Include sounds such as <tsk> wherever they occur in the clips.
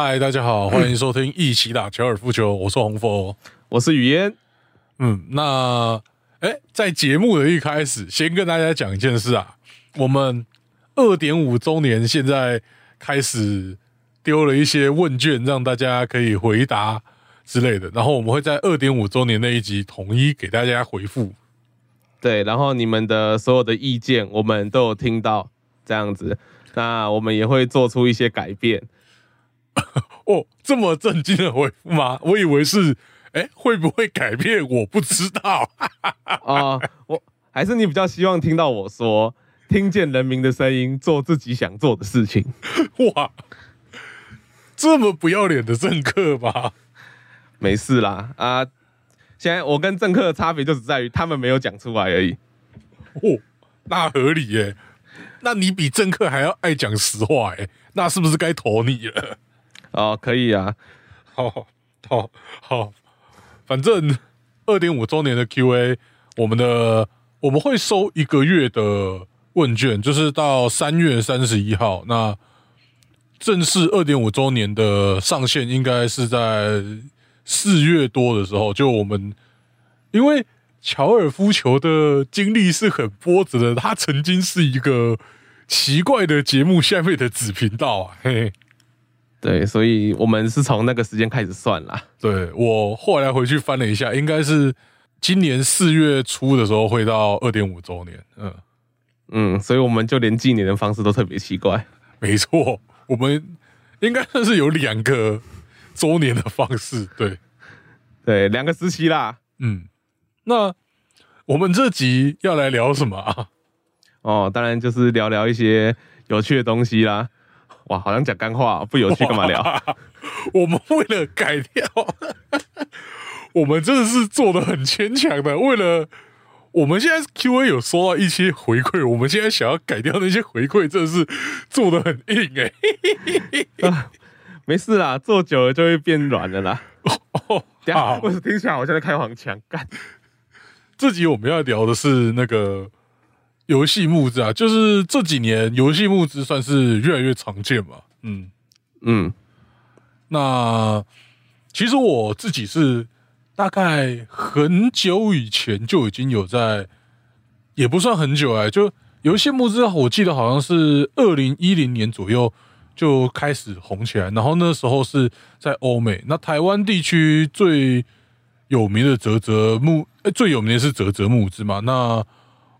嗨，大家好，<clears throat> 欢迎收听一起打高尔夫球，我是洪佛。我是雨嫣。嗯，那哎，在节目的一开始，先跟大家讲一件事啊，我们二点五周年现在开始丢了一些问卷，让大家可以回答之类的，然后我们会在二点五周年那一集统一给大家回复。对，然后你们的所有的意见，我们都有听到，这样子，那我们也会做出一些改变。<laughs> 哦，这么震惊的回复吗？我以为是，哎，会不会改变？我不知道。<laughs> 啊，我还是你比较希望听到我说，听见人民的声音，做自己想做的事情。<laughs> 哇，这么不要脸的政客吧？没事啦，啊，现在我跟政客的差别就只在于他们没有讲出来而已。哦，那合理耶。那你比政客还要爱讲实话哎，那是不是该投你了？哦，可以啊，<laughs> 好，好，好，反正二点五周年的 Q&A，我们的我们会收一个月的问卷，就是到三月三十一号。那正式二点五周年的上线应该是在四月多的时候。就我们因为乔尔夫球的经历是很波折的，他曾经是一个奇怪的节目下面的子频道啊，嘿嘿。对，所以我们是从那个时间开始算啦。对我后来回去翻了一下，应该是今年四月初的时候会到二点五周年。嗯嗯，所以我们就连纪念的方式都特别奇怪。没错，我们应该算是有两个周年的方式。对对，两个时期啦。嗯，那我们这集要来聊什么啊？哦，当然就是聊聊一些有趣的东西啦。哇，好像讲干话，不有趣干嘛聊？我们为了改掉，<laughs> 我们真的是做的很牵强的。为了我们现在 Q A 有收到一些回馈，我们现在想要改掉那些回馈，真的是做的很硬哎。<laughs> 没事啦，做久了就会变软的啦。哦，等下，我听起来好像在开黄腔。干，这集我们要聊的是那个。游戏募资啊，就是这几年游戏募资算是越来越常见嘛。嗯嗯，那其实我自己是大概很久以前就已经有在，也不算很久哎，就游戏募资，我记得好像是二零一零年左右就开始红起来，然后那时候是在欧美，那台湾地区最有名的泽泽募，哎，最有名的是泽泽募资嘛，那。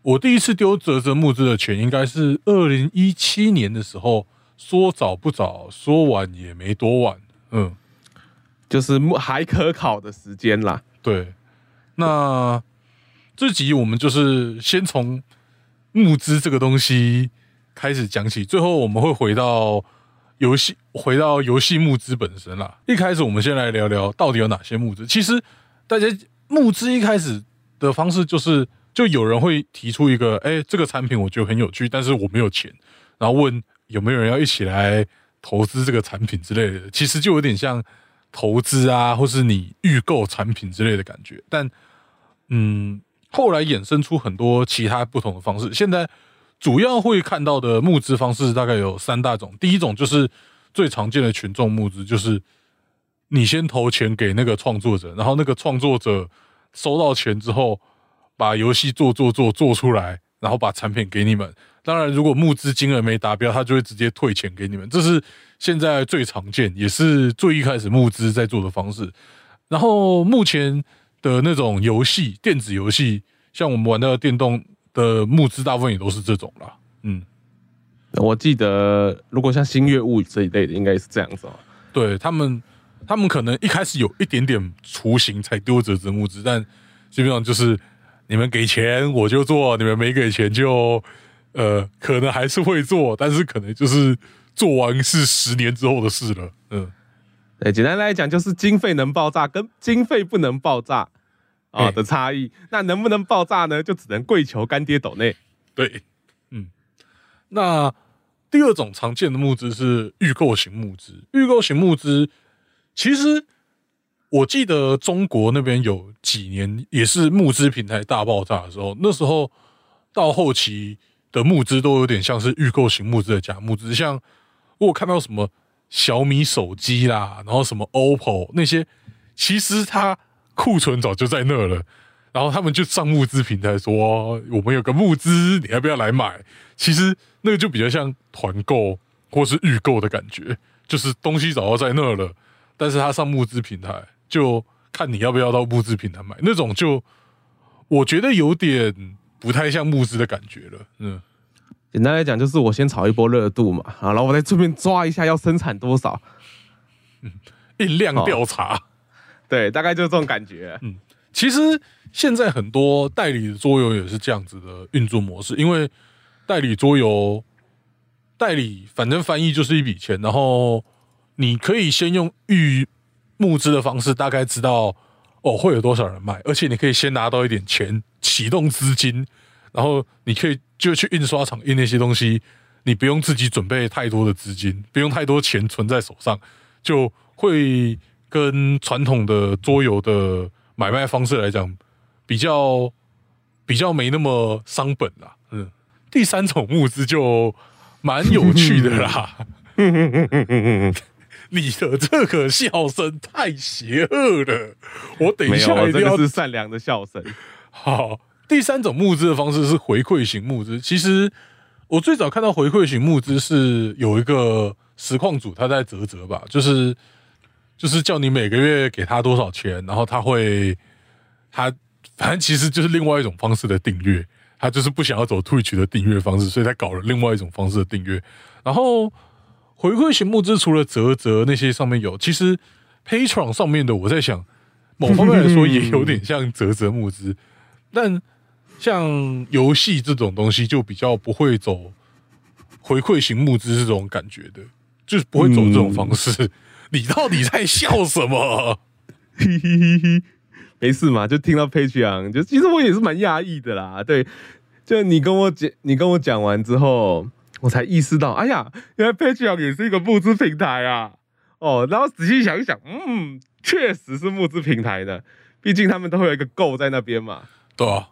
我第一次丢泽泽木资的钱，应该是二零一七年的时候。说早不早，说晚也没多晚。嗯，就是还可考的时间啦。对，那这集我们就是先从木资这个东西开始讲起，最后我们会回到游戏，回到游戏募资本身啦。一开始我们先来聊聊到底有哪些募资。其实大家募资一开始的方式就是。就有人会提出一个，哎，这个产品我觉得很有趣，但是我没有钱，然后问有没有人要一起来投资这个产品之类的，其实就有点像投资啊，或是你预购产品之类的感觉。但，嗯，后来衍生出很多其他不同的方式。现在主要会看到的募资方式大概有三大种，第一种就是最常见的群众募资，就是你先投钱给那个创作者，然后那个创作者收到钱之后。把游戏做做做做出来，然后把产品给你们。当然，如果募资金额没达标，他就会直接退钱给你们。这是现在最常见，也是最一开始募资在做的方式。然后目前的那种游戏，电子游戏，像我们玩的电动的募资，大部分也都是这种啦。嗯，我记得如果像星月物语这一类的，应该是这样子。对他们，他们可能一开始有一点点雏形才丢折折募资，但基本上就是。你们给钱我就做，你们没给钱就，呃，可能还是会做，但是可能就是做完是十年之后的事了。嗯，对，简单来讲就是经费能爆炸跟经费不能爆炸啊的差异。那能不能爆炸呢？就只能跪求干爹斗内。对，嗯，那第二种常见的募资是预购型募资。预购型募资其实。我记得中国那边有几年也是募资平台大爆炸的时候，那时候到后期的募资都有点像是预购型募资的假募资，像我看到什么小米手机啦，然后什么 OPPO 那些，其实它库存早就在那了，然后他们就上募资平台说我们有个募资，你要不要来买？其实那个就比较像团购或是预购的感觉，就是东西早就在那了，但是它上募资平台，就看你要不要到募资平台买，那种就我觉得有点不太像募资的感觉了，嗯。简单来讲，就是我先炒一波热度嘛，啊，然后我在这边抓一下要生产多少，嗯，印量调查，对，大概就是这种感觉。嗯，其实现在很多代理的桌游也是这样子的运作模式，因为代理桌游，代理反正翻译就是一笔钱，然后你可以先用预募资的方式，大概知道哦会有多少人买，而且你可以先拿到一点钱启动资金，然后你可以。就去印刷厂印那些东西，你不用自己准备太多的资金，不用太多钱存在手上，就会跟传统的桌游的买卖方式来讲，比较比较没那么伤本啦。嗯，第三种募资就蛮有趣的啦。你的这个笑声太邪恶了，我等一下一定要是善良的笑声。好。第三种募资的方式是回馈型募资。其实我最早看到回馈型募资是有一个实况组他在泽泽吧，就是就是叫你每个月给他多少钱，然后他会他反正其实就是另外一种方式的订阅，他就是不想要走 Twitch 的订阅方式，所以他搞了另外一种方式的订阅。然后回馈型募资除了泽泽那些上面有，其实 Patreon 上面的我在想，某方面来说也有点像泽泽募资，但。像游戏这种东西，就比较不会走回馈型募资这种感觉的，就是不会走这种方式。<laughs> 你到底在笑什么？嘿嘿嘿没事嘛，就听到 Patreon，就其实我也是蛮压抑的啦。对，就你跟我讲，你跟我讲完之后，我才意识到，哎呀，原来 Patreon 也是一个募资平台啊。哦，然后仔细想一想，嗯，确实是募资平台的，毕竟他们都会有一个 Go 在那边嘛。对啊。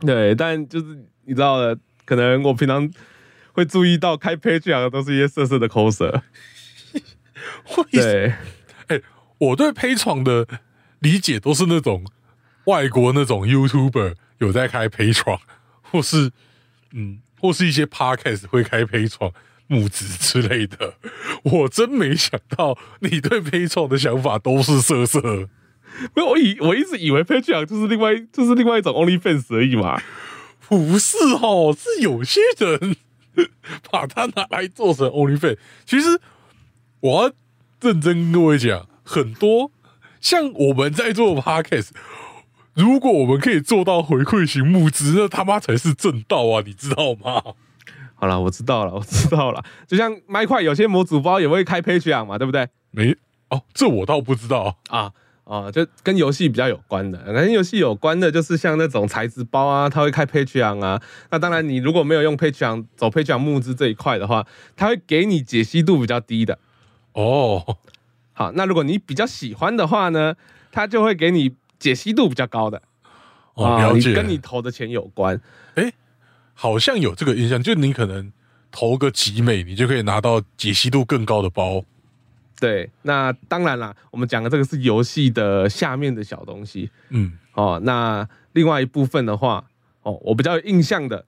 对，但就是你知道的，可能我平常会注意到开 Patreon 的都是一些色色的 coser。<laughs> 对，哎，我对 page 的理解都是那种外国那种 YouTuber 有在开 page 或是嗯，或是一些 podcast 会开 page 募资之类的。<laughs> 我真没想到你对 page 的想法都是色色。没有，我以我一直以为 Patreon 就是另外就是另外一种 OnlyFans 而已嘛，不是哦，是有些人 <laughs> 把它拿来做成 OnlyFans。其实我要认真跟各位讲，很多像我们在做 Podcast，如果我们可以做到回馈型募资，那他妈才是正道啊！你知道吗？好了，我知道了，我知道了。<laughs> 就像麦块有些模组包也会开 Patreon 嘛，对不对？没哦，这我倒不知道啊。啊，就跟游戏比较有关的，跟游戏有关的，就是像那种材质包啊，它会开 Patreon 啊。那当然，你如果没有用 Patreon 走 Patreon 募资这一块的话，它会给你解析度比较低的。哦，好，那如果你比较喜欢的话呢，它就会给你解析度比较高的。哦，了解，跟你投的钱有关。哎，好像有这个印象，就你可能投个集美，你就可以拿到解析度更高的包。对，那当然啦，我们讲的这个是游戏的下面的小东西，嗯，哦，那另外一部分的话，哦，我比较有印象的，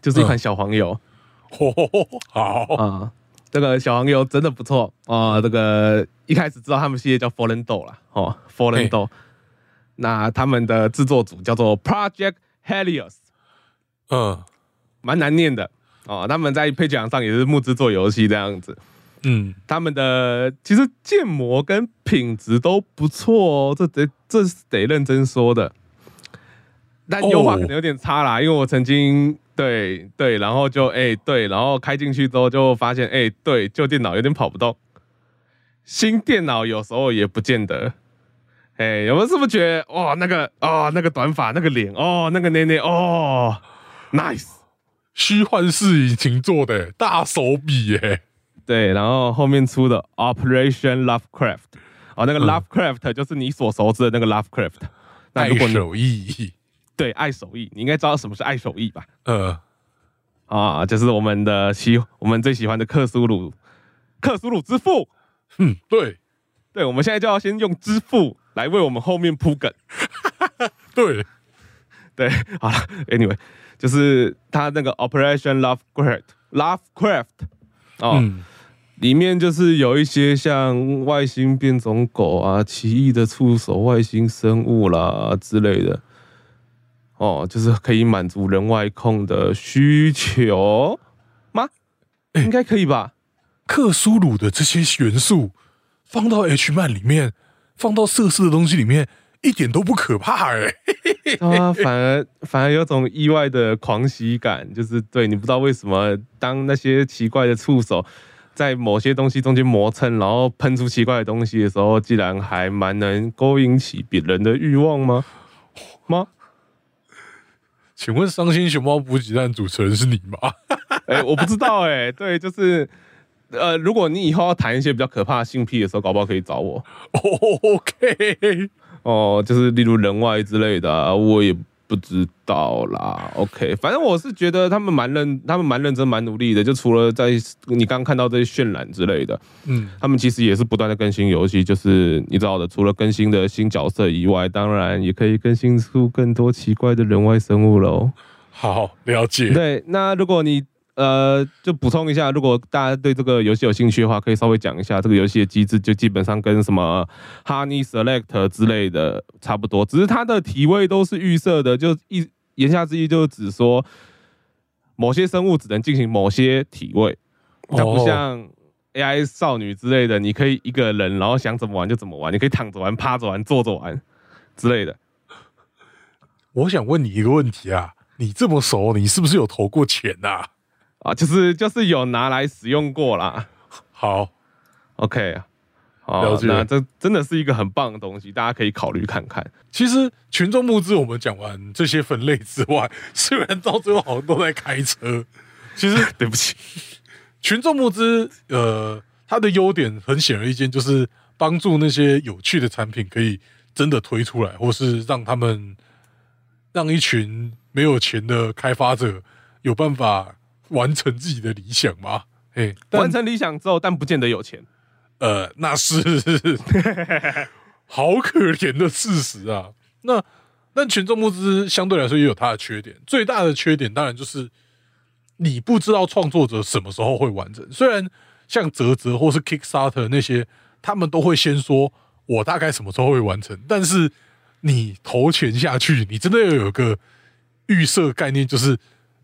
就是一款小黄油，哦好。啊，这个小黄油真的不错。啊，这个一开始知道他们系列叫 Fallen Do 了，哦，Fallen Do，那他们的制作组叫做 Project Helios，嗯，蛮难念的哦，他们在配奖上也是募资做游戏这样子。嗯，他们的其实建模跟品质都不错哦，这得这是得认真说的。但优化可能有点差啦，因为我曾经对对，然后就哎对，然后开进去之后就发现哎对，旧电脑有点跑不动，新电脑有时候也不见得。哎，有没有是不是觉得哇那个哦那个短发那个脸哦那个捏捏哦，nice，虚幻式引擎做的大手笔耶。对，然后后面出的 Operation Lovecraft，哦，那个 Lovecraft 就是你所熟知的那个 Lovecraft。爱手艺，对，爱手艺，你应该知道什么是爱手艺吧？呃，啊，就是我们的喜，我们最喜欢的克苏鲁克苏鲁之父。嗯，对对，我们现在就要先用之父来为我们后面铺梗。<laughs> 对，对，好了，Anyway，就是他那个 Operation Lovecraft，Lovecraft 哦，嗯，里面就是有一些像外星变种狗啊、奇异的触手外星生物啦之类的。哦，就是可以满足人外控的需求吗？应该可以吧。克苏鲁的这些元素放到 H 漫里面，放到色色的东西里面，一点都不可怕哎、啊，<laughs> 反而反而有种意外的狂喜感，就是对你不知道为什么，当那些奇怪的触手在某些东西中间磨蹭，然后喷出奇怪的东西的时候，竟然还蛮能勾引起别人的欲望吗？吗？请问伤心熊猫补给站主持人是你吗？<laughs> 哎、我不知道哎、对，就是呃，如果你以后要谈一些比较可怕的性癖的时候，搞不好可以找我哦 <laughs> OK，<laughs> 哦，就是例如人外之类的、啊，我也不知道啦。OK，反正我是觉得他们蛮认，他们蛮认真、蛮努力的。就除了在你刚刚看到这些渲染之类的，嗯，他们其实也是不断的更新游戏。就是你知道的，除了更新的新角色以外，当然也可以更新出更多奇怪的人外生物喽。好了解。对，那如果你呃，就补充一下，如果大家对这个游戏有兴趣的话，可以稍微讲一下这个游戏的机制，就基本上跟什么 Honey Select 之类的差不多，只是它的体位都是预设的，就一言下之意就是指说某些生物只能进行某些体位，它不哦像 AI 少女之类的，你可以一个人然后想怎么玩就怎么玩，你可以躺着玩、趴着玩、坐着玩之类的。我想问你一个问题啊，你这么熟，你是不是有投过钱呐、啊，就是就是有拿来使用过啦。好，OK，好那这真的是一个很棒的东西，大家可以考虑看看。其实群众募资我们讲完这些分类之外，虽然到最后好像都在开车，其实 <laughs> 对不起，群众募资，呃，它的优点很显而易见，就是帮助那些有趣的产品可以真的推出来，或是让他们让一群没有钱的开发者有办法完成自己的理想吗？嘿，但完成理想之后，但不见得有钱。呃，那是 <laughs> 好可怜的事实啊。那那群众募资相对来说也有它的缺点，最大的缺点当然就是你不知道创作者什么时候会完成。虽然像泽泽或是 Kickstarter 那些，他们都会先说我大概什么时候会完成，但是你投钱下去，你真的要有个预设概念，就是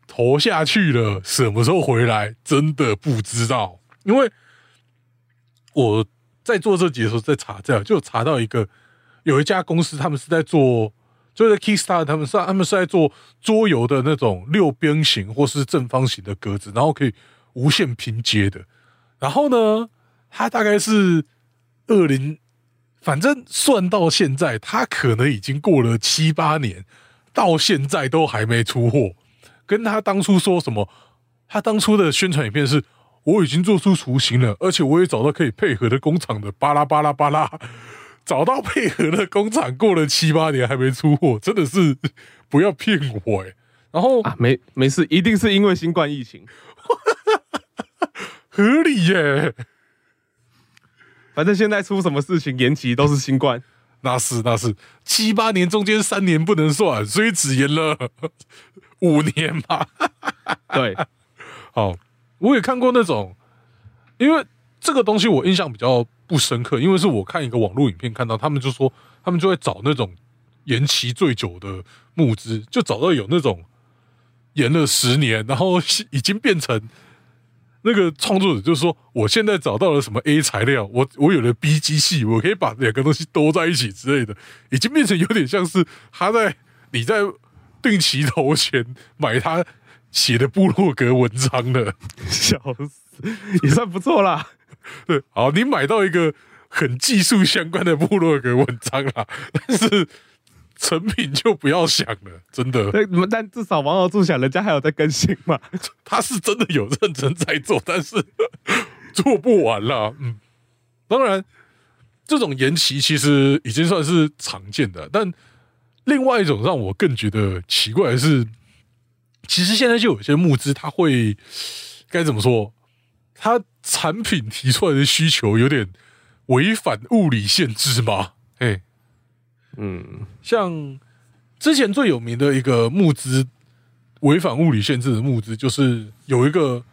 投下去了，什么时候回来，真的不知道，因为。我在做这集的时候在查资料，就查到一个有一家公司，他们是在做，就在 Kista 他们是他们是在做桌游的那种六边形或是正方形的格子，然后可以无限拼接的。然后呢，它大概是二零，反正算到现在，它可能已经过了七八年，到现在都还没出货。跟他当初说什么，他当初的宣传影片是。我已经做出雏形了，而且我也找到可以配合的工厂的，巴拉巴拉巴拉，找到配合的工厂，过了七八年还没出货，真的是 <laughs> 不要骗我哎、然后啊，没没事，一定是因为新冠疫情。<laughs> 合理耶、反正现在出什么事情延期都是新冠。那是那是七八年中间三年不能算，所以只延了五年吧。对，<laughs> 好，我也看过那种，因为这个东西我印象比较不深刻，因为是我看一个网络影片看到，他们就说他们就会找那种延期最久的募资，就找到有那种延了十年，然后已经变成那个创作者就说，我现在找到了什么 A 材料，我我有了 B 机器，我可以把两个东西兜在一起之类的，已经变成有点像是他在你在定期投钱买他写的部落格文章了。笑死，也算不错啦。<laughs> 对，好，你买到一个很技术相关的部落格文章啦，但是成品就不要想了，真的，对，但至少网友注想，人家还有在更新嘛。<laughs> 他是真的有认真在做，但是 <laughs> 做不完啦。嗯，当然，这种延期其实已经算是常见的，但另外一种让我更觉得奇怪的是，其实现在就有一些募资，他会该怎么说？他产品提出来的需求有点违反物理限制吗？哎，嗯，像之前最有名的一个募资违反物理限制的募资，就是有一个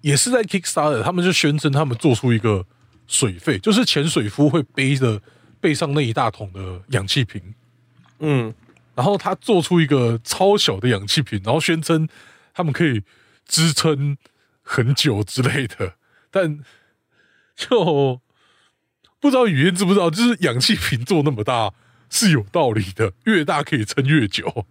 也是在 Kickstarter，他们就宣称他们做出一个水费，就是潜水夫会背着背上那一大桶的氧气瓶，嗯，然后他做出一个超小的氧气瓶，然后宣称他们可以支撑很久之类的，但就不知道语言知不知道，就是氧气瓶做那么大是有道理的，越大可以撑越久。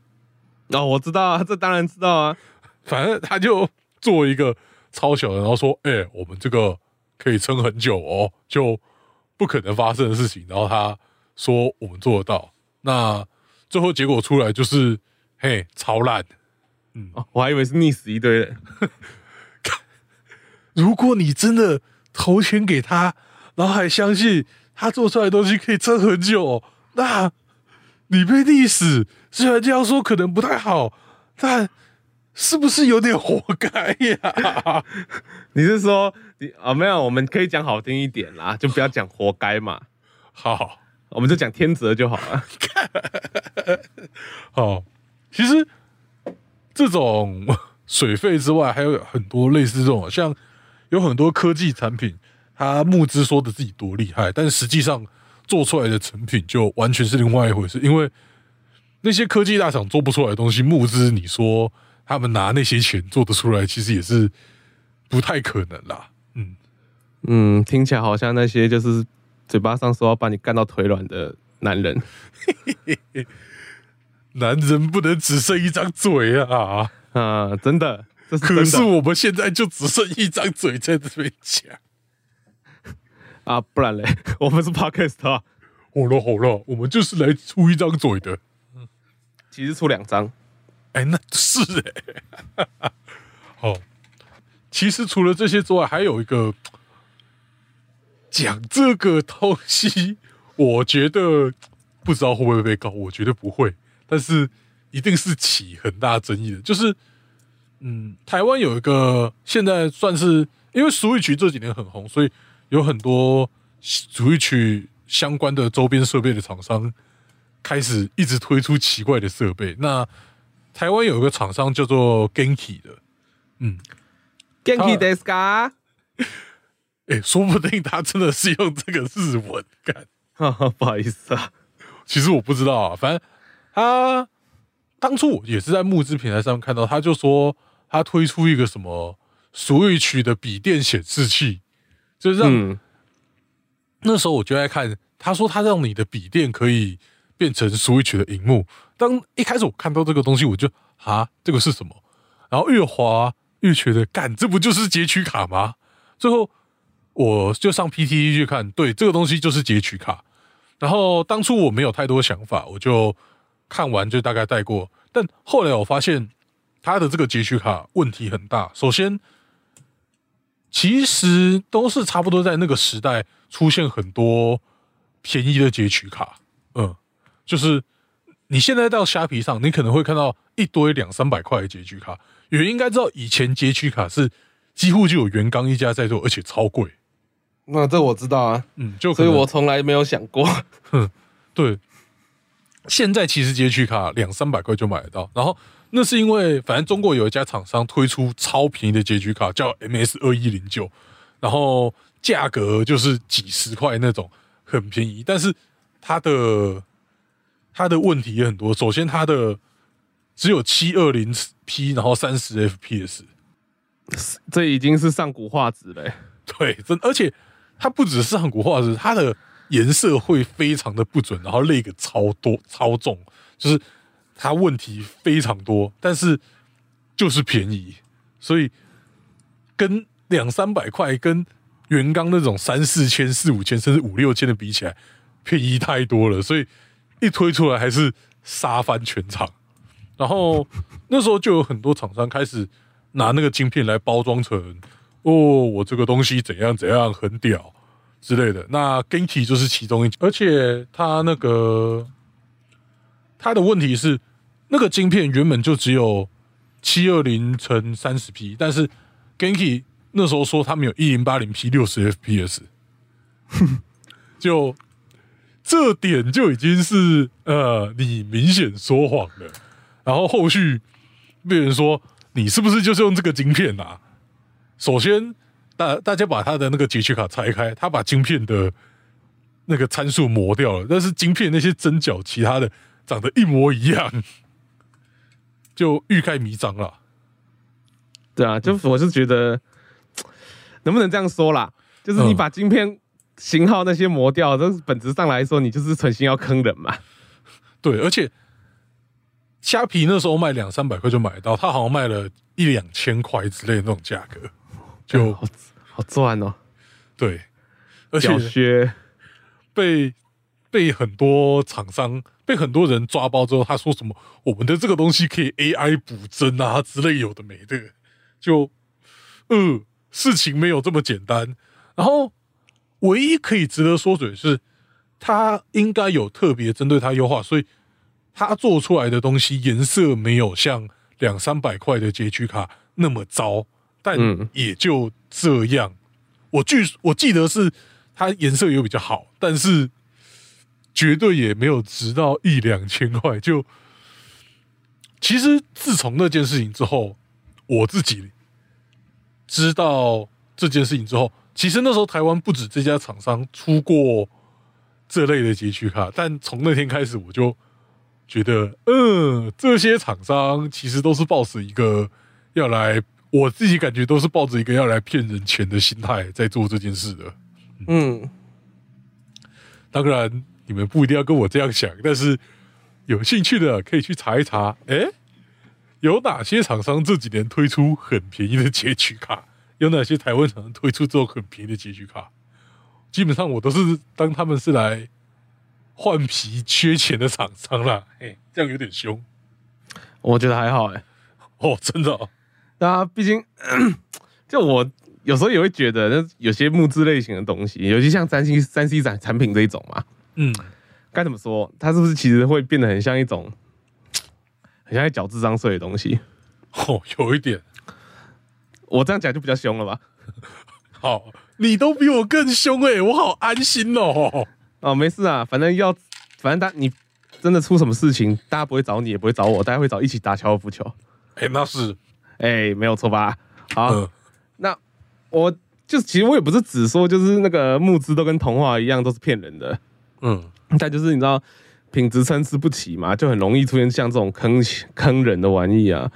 哦，我知道啊，这当然知道啊。反正他就做一个超小的，然后说：“哎、我们这个可以撑很久哦，就不可能发生的事情。”然后他说：“我们做得到。”那最后结果出来就是，嘿，超烂。哦，我还以为是溺死一堆人。<laughs> 如果你真的投钱给他，然后还相信他做出来的东西可以撑很久，那你被历史，虽然这样说可能不太好，但是不是有点活该呀？<laughs> 你是说你啊、没有，我们可以讲好听一点啦，就不要讲活该嘛，好。我们就讲天泽就好了。<laughs> 好，其实这种水费之外，还有很多类似这种，像有很多科技产品，它募资说的自己多厉害，但实际上做出来的成品就完全是另外一回事。因为那些科技大厂做不出来的东西，募资你说他们拿那些钱做得出来，其实也是不太可能啦。嗯，嗯，听起来好像那些就是嘴巴上说要把你干到腿软的男人。男人不能只剩一张嘴啊！啊，真的，这是真可是我们现在就只剩一张嘴在这边讲。啊，不然嘞，<laughs> 我们是 podcast 啊，好了好了，我们就是来出一张嘴的。嗯其实出两张。哎、那是哎、<laughs> 好，其实除了这些之外，还有一个讲这个东西，我觉得不知道会不会被告，我觉得不会，但是一定是起很大争议的。就是，嗯，台湾有一个现在算是因为 Switch 这几年很红，所以有很多 Switch 相关的周边设备的厂商开始一直推出奇怪的设备。那台湾有一个厂商叫做 Genki 的，嗯，Genki d e s ka？哎、说不定他真的是用这个日文干。<laughs> 不好意思啊，其实我不知道啊，反正他当初我也是在募资平台上看到，他就说他推出一个什么 Switch 的笔电显示器，就是让、嗯，那时候我就在看，他说他让你的笔电可以变成 Switch 的荧幕。当一开始我看到这个东西，我就啊，这个是什么？然后越滑越觉得，干，这不就是截取卡吗？最后我就上 PTT 去看，对，这个东西就是截取卡。然后当初我没有太多想法，我就看完就大概带过。但后来我发现它的这个截取卡问题很大。首先，其实都是差不多在那个时代出现很多便宜的截取卡，嗯，就是你现在到虾皮上，你可能会看到一堆两三百块的截取卡。有人应该知道，以前截取卡是几乎就有原钢一家在做，而且超贵，那这我知道啊，嗯，就所以我从来没有想过。<laughs> 对，现在其实截取卡两三百块就买得到，然后那是因为反正中国有一家厂商推出超便宜的结局卡，叫 MS 二一零九，然后价格就是几十块那种，很便宜，但是它的它的问题也很多。首先，它的只有七二零 P，然后三十 FPS，<laughs> 这已经是上古画质了欸、<laughs> 对，真而且它不只是上古画质，它的颜色会非常的不准，然后那个超多超重，就是它问题非常多，但是就是便宜，所以跟两三百块跟原钢那种三四千、四五千甚至五六千的比起来，便宜太多了，所以一推出来还是杀翻全场。然后那时候就有很多厂商开始拿那个晶片来包装成哦，我这个东西怎样怎样很屌之类的。那 Genki 就是其中一，而且它那个它的问题是，那个晶片原本就只有七二零乘三十 P，但是 Genki 那时候说他们有一零八零 P 六十 FPS，<laughs> 就这点就已经是呃，你明显说谎了。然后后续被人说你是不是就是用这个晶片啊？首先，大大家把他的那个截取卡拆开，他把晶片的那个参数磨掉了，但是晶片那些针脚其他的长得一模一样，就欲盖弥彰了。对啊，就我是觉得，<tsk> 能不能这样说啦？就是你把晶片型号那些磨掉，这本质上来说，你就是存心要坑人嘛。<laughs> 对，而且虾皮那时候卖两三百块就买到，他好像卖了一两千块之类的那种价格，就好好赚哦。对，而且被被很多厂商、被很多人抓包之后，他说什么我们的这个东西可以 AI 补帧啊之类有的没的，就呃事情没有这么简单。然后唯一可以值得说嘴的是，他应该有特别针对他优化，所以他做出来的东西颜色没有像两三百块的街区卡那么糟，但嗯也就这样。我据我记得是它颜色有比较好，但是绝对也没有值到一两千块。就其实自从那件事情之后，我自己知道这件事情之后，其实那时候台湾不止这家厂商出过这类的截取卡，但从那天开始我就觉得，嗯，这些厂商其实都是抱着一个要来，我自己感觉都是抱着一个要来骗人钱的心态在做这件事的。嗯，当然，你们不一定要跟我这样想，但是有兴趣的可以去查一查，哎，有哪些厂商这几年推出很便宜的截取卡？有哪些台湾厂商推出这种很便宜的截取卡？基本上我都是当他们是来换皮缺钱的厂商啦。嘿，这样有点凶我觉得还好哎。哦，真的、哦。那毕竟，<clears throat> 就我有时候也会觉得，那有些木质类型的东西，尤其像三 C 三 C 展产品这一种嘛，嗯，该怎么说？它是不是其实会变得很像一种，<tsk> 很像在缴智商税的东西？哦，有一点。我这样讲就比较凶了吧？<laughs> 好，你都比我更凶哎、我好安心哦。<laughs> 哦，没事啊，反正要，反正大你真的出什么事情，大家不会找你，也不会找我，大家会找一起打高尔夫球。哎、那是，哎，没有错吧？好，嗯那我就其实我也不是只说就是那个募资都跟童话一样都是骗人的，嗯，但就是你知道品质参差不齐嘛，就很容易出现像这种坑坑人的玩意啊，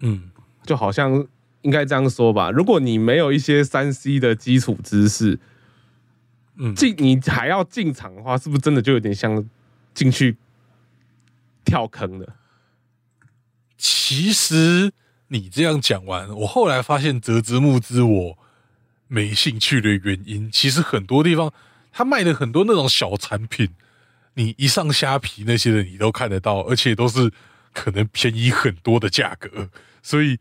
嗯，就好像应该这样说吧，如果你没有一些三 C 的基础知识，嗯。进你还要进场的话，是不是真的就有点像进去跳坑的？其实你这样讲完，我后来发现折枝木之我没兴趣的原因，其实很多地方他卖的很多那种小产品，你一上虾皮那些的你都看得到，而且都是可能便宜很多的价格，所以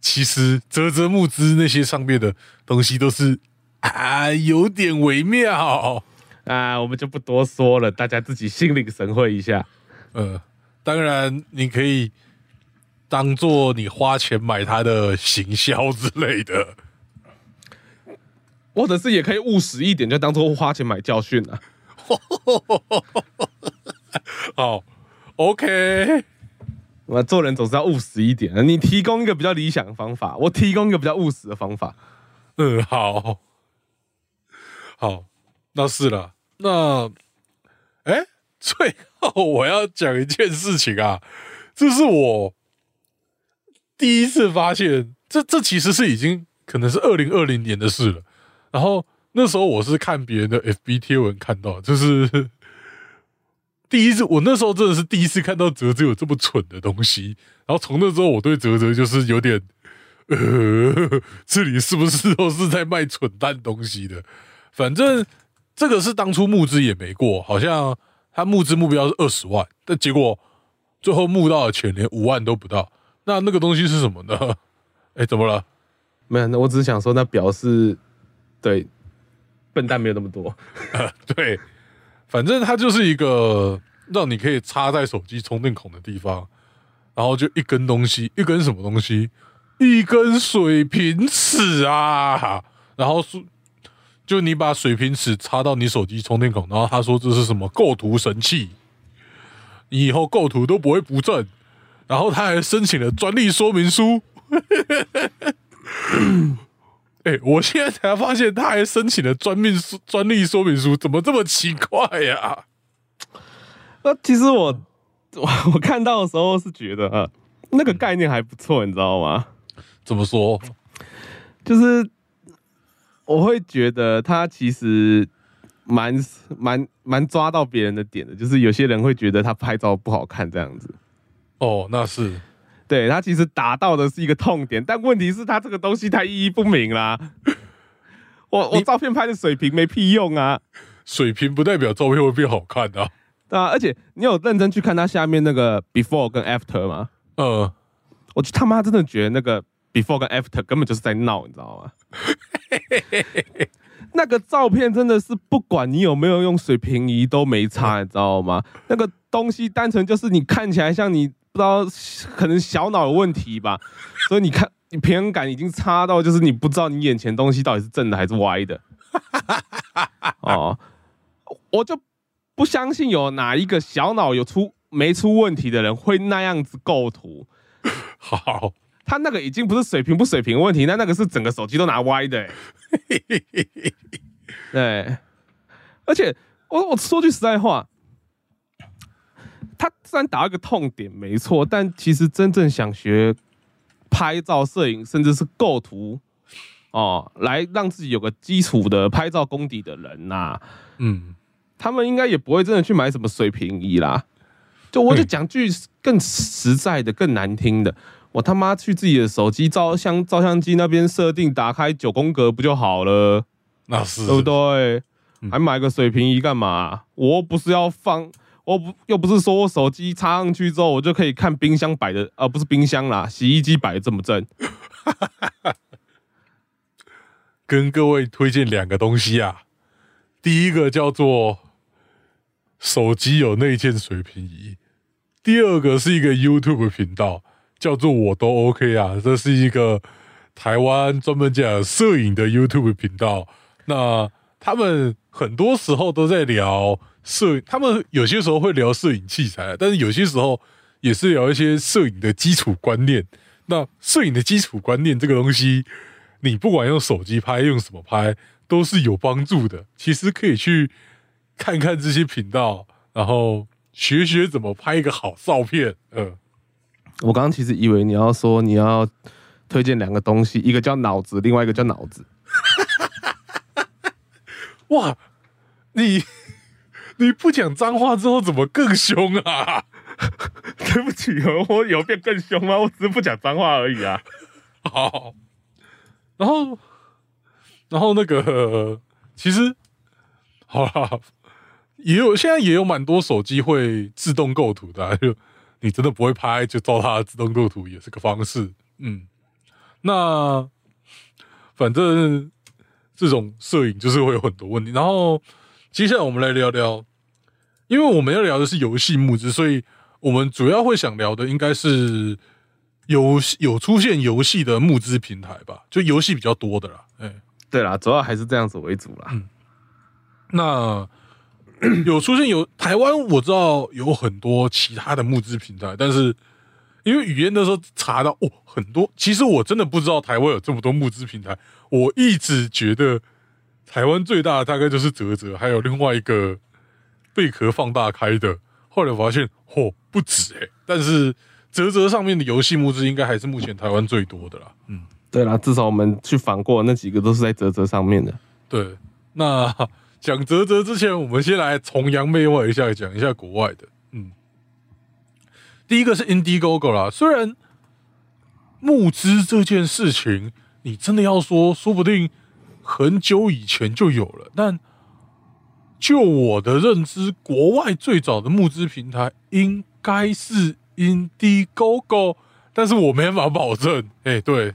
其实泽泽木资那些上面的东西都是啊有点微妙。啊，我们就不多说了，大家自己心领神会一下。呃，当然你可以当做你花钱买它的行销之类的。或者是也可以务实一点，就当做花钱买教训啊。<laughs> 好，OK，我做人总是要务实一点。你提供一个比较理想的方法，我提供一个比较务实的方法。嗯，好，好，那是了。那，哎，最后我要讲一件事情啊，这是我第一次发现，这这其实是已经可能是二零二零年的事了。然后那时候我是看别人的 FB 贴文看到，就是 <laughs> 第一次，我那时候真的是第一次看到泽泽有这么蠢的东西。然后从那之后，我对泽泽就是有点，<laughs> 呃，这里是不是都是在卖蠢蛋东西的？反正这个是当初募资也没过，好像他募资目标是二十万，但结果最后募到的钱连五万都不到。那那个东西是什么呢？<laughs> 哎，怎么了？没有，那我只是想说，那表示对笨蛋没有那么多。<laughs> 对，反正它就是一个让你可以插在手机充电孔的地方，然后就一根东西，一根什么东西，一根水平尺啊，然后说，就你把水平尺插到你手机充电孔，然后他说这是什么构图神器，你以后构图都不会不正，然后他还申请了专利说明书。<laughs> 哎、我现在才发现他还申请了专利专利说明书，怎么这么奇怪呀、那其实我我我看到的时候是觉得，呃，那个概念还不错，你知道吗？怎么说？就是我会觉得他其实蛮蛮蛮抓到别人的点的，就是有些人会觉得他拍照不好看这样子。哦，那是对他其实达到的是一个痛点，但问题是他这个东西太意义不明啦。我我照片拍的水平没屁用啊，水平不代表照片会变好看啊。<laughs> 对啊，而且你有认真去看他下面那个 before 跟 after 吗？呃，我就他妈真的觉得那个 before 跟 after 根本就是在闹，你知道吗？<laughs> 那个照片真的是不管你有没有用水平仪都没差，你知道吗？那个东西单纯就是你看起来像你不知道可能小脑有问题吧，<laughs> 所以你看你平衡感已经差到就是你不知道你眼前东西到底是正的还是歪的。<laughs> 哦，我就不相信有哪一个小脑有出没出问题的人会那样子构图。好，他那个已经不是水平不水平的问题，那那个是整个手机都拿歪的、欸。<laughs> 对，而且我我说句实在话，他虽然打了个痛点没错，但其实真正想学拍照、摄影，甚至是构图哦，来让自己有个基础的拍照功底的人呐、嗯，他们应该也不会真的去买什么水平仪啦。就我就讲句更实在的、更难听的，我他妈去自己的手机照相照相机那边设定打开九宫格不就好了，那是对不对？嗯还买个水平仪干嘛？我又不是要放，我不又不是说我手机插上去之后我就可以看冰箱摆的，呃，不是冰箱啦，洗衣机摆的正不正？<laughs> 跟各位推荐两个东西啊。第一个叫做手机有内建水平仪，第二个是一个 YouTube 频道，叫做我都 OK 啊。这是一个台湾专门讲摄影的 YouTube 频道。那他们很多时候都在聊摄，他们有些时候会聊摄影器材，但是有些时候也是聊一些摄影的基础观念。那摄影的基础观念这个东西，你不管用手机拍，用什么拍，都是有帮助的。其实可以去看看这些频道，然后学学怎么拍一个好照片。嗯，我刚刚其实以为你要说你要推荐两个东西，一个叫脑子，另外一个叫脑子。<laughs> 哇，你你不讲脏话之后，怎么更凶啊？<laughs> 对不起，我有变更凶吗？我只是不讲脏话而已啊。好，然后，然后那个，其实，好啦，也有现在也有蛮多手机会自动构图的啊、就你真的不会拍，就照它的自动构图也是个方式。嗯，那反正这种摄影就是会有很多问题。然后接下来我们来聊聊，因为我们要聊的是游戏募资，所以我们主要会想聊的应该是游戏有出现游戏的募资平台吧，就游戏比较多的啦。哎、对啦，主要还是这样子为主啦。那 <coughs> 有出现有台湾，我知道有很多其他的募资平台，但是因为语言的时候查到哦很多，其实我真的不知道台湾有这么多募资平台。我一直觉得台湾最大的大概就是泽泽，还有另外一个贝壳放大开的。后来我发现哦不止诶、但是泽泽上面的游戏募资应该还是目前台湾最多的啦。嗯，对啦，至少我们去访过那几个都是在泽泽上面的。对，那讲泽泽之前，我们先来崇洋媚外一下，讲一下国外的。嗯，第一个是 Indiegogo 啦，虽然募资这件事情，你真的要说，说不定很久以前就有了，但就我的认知，国外最早的募资平台应该是 Indiegogo，但是我没办法保证。<laughs> 哎、对，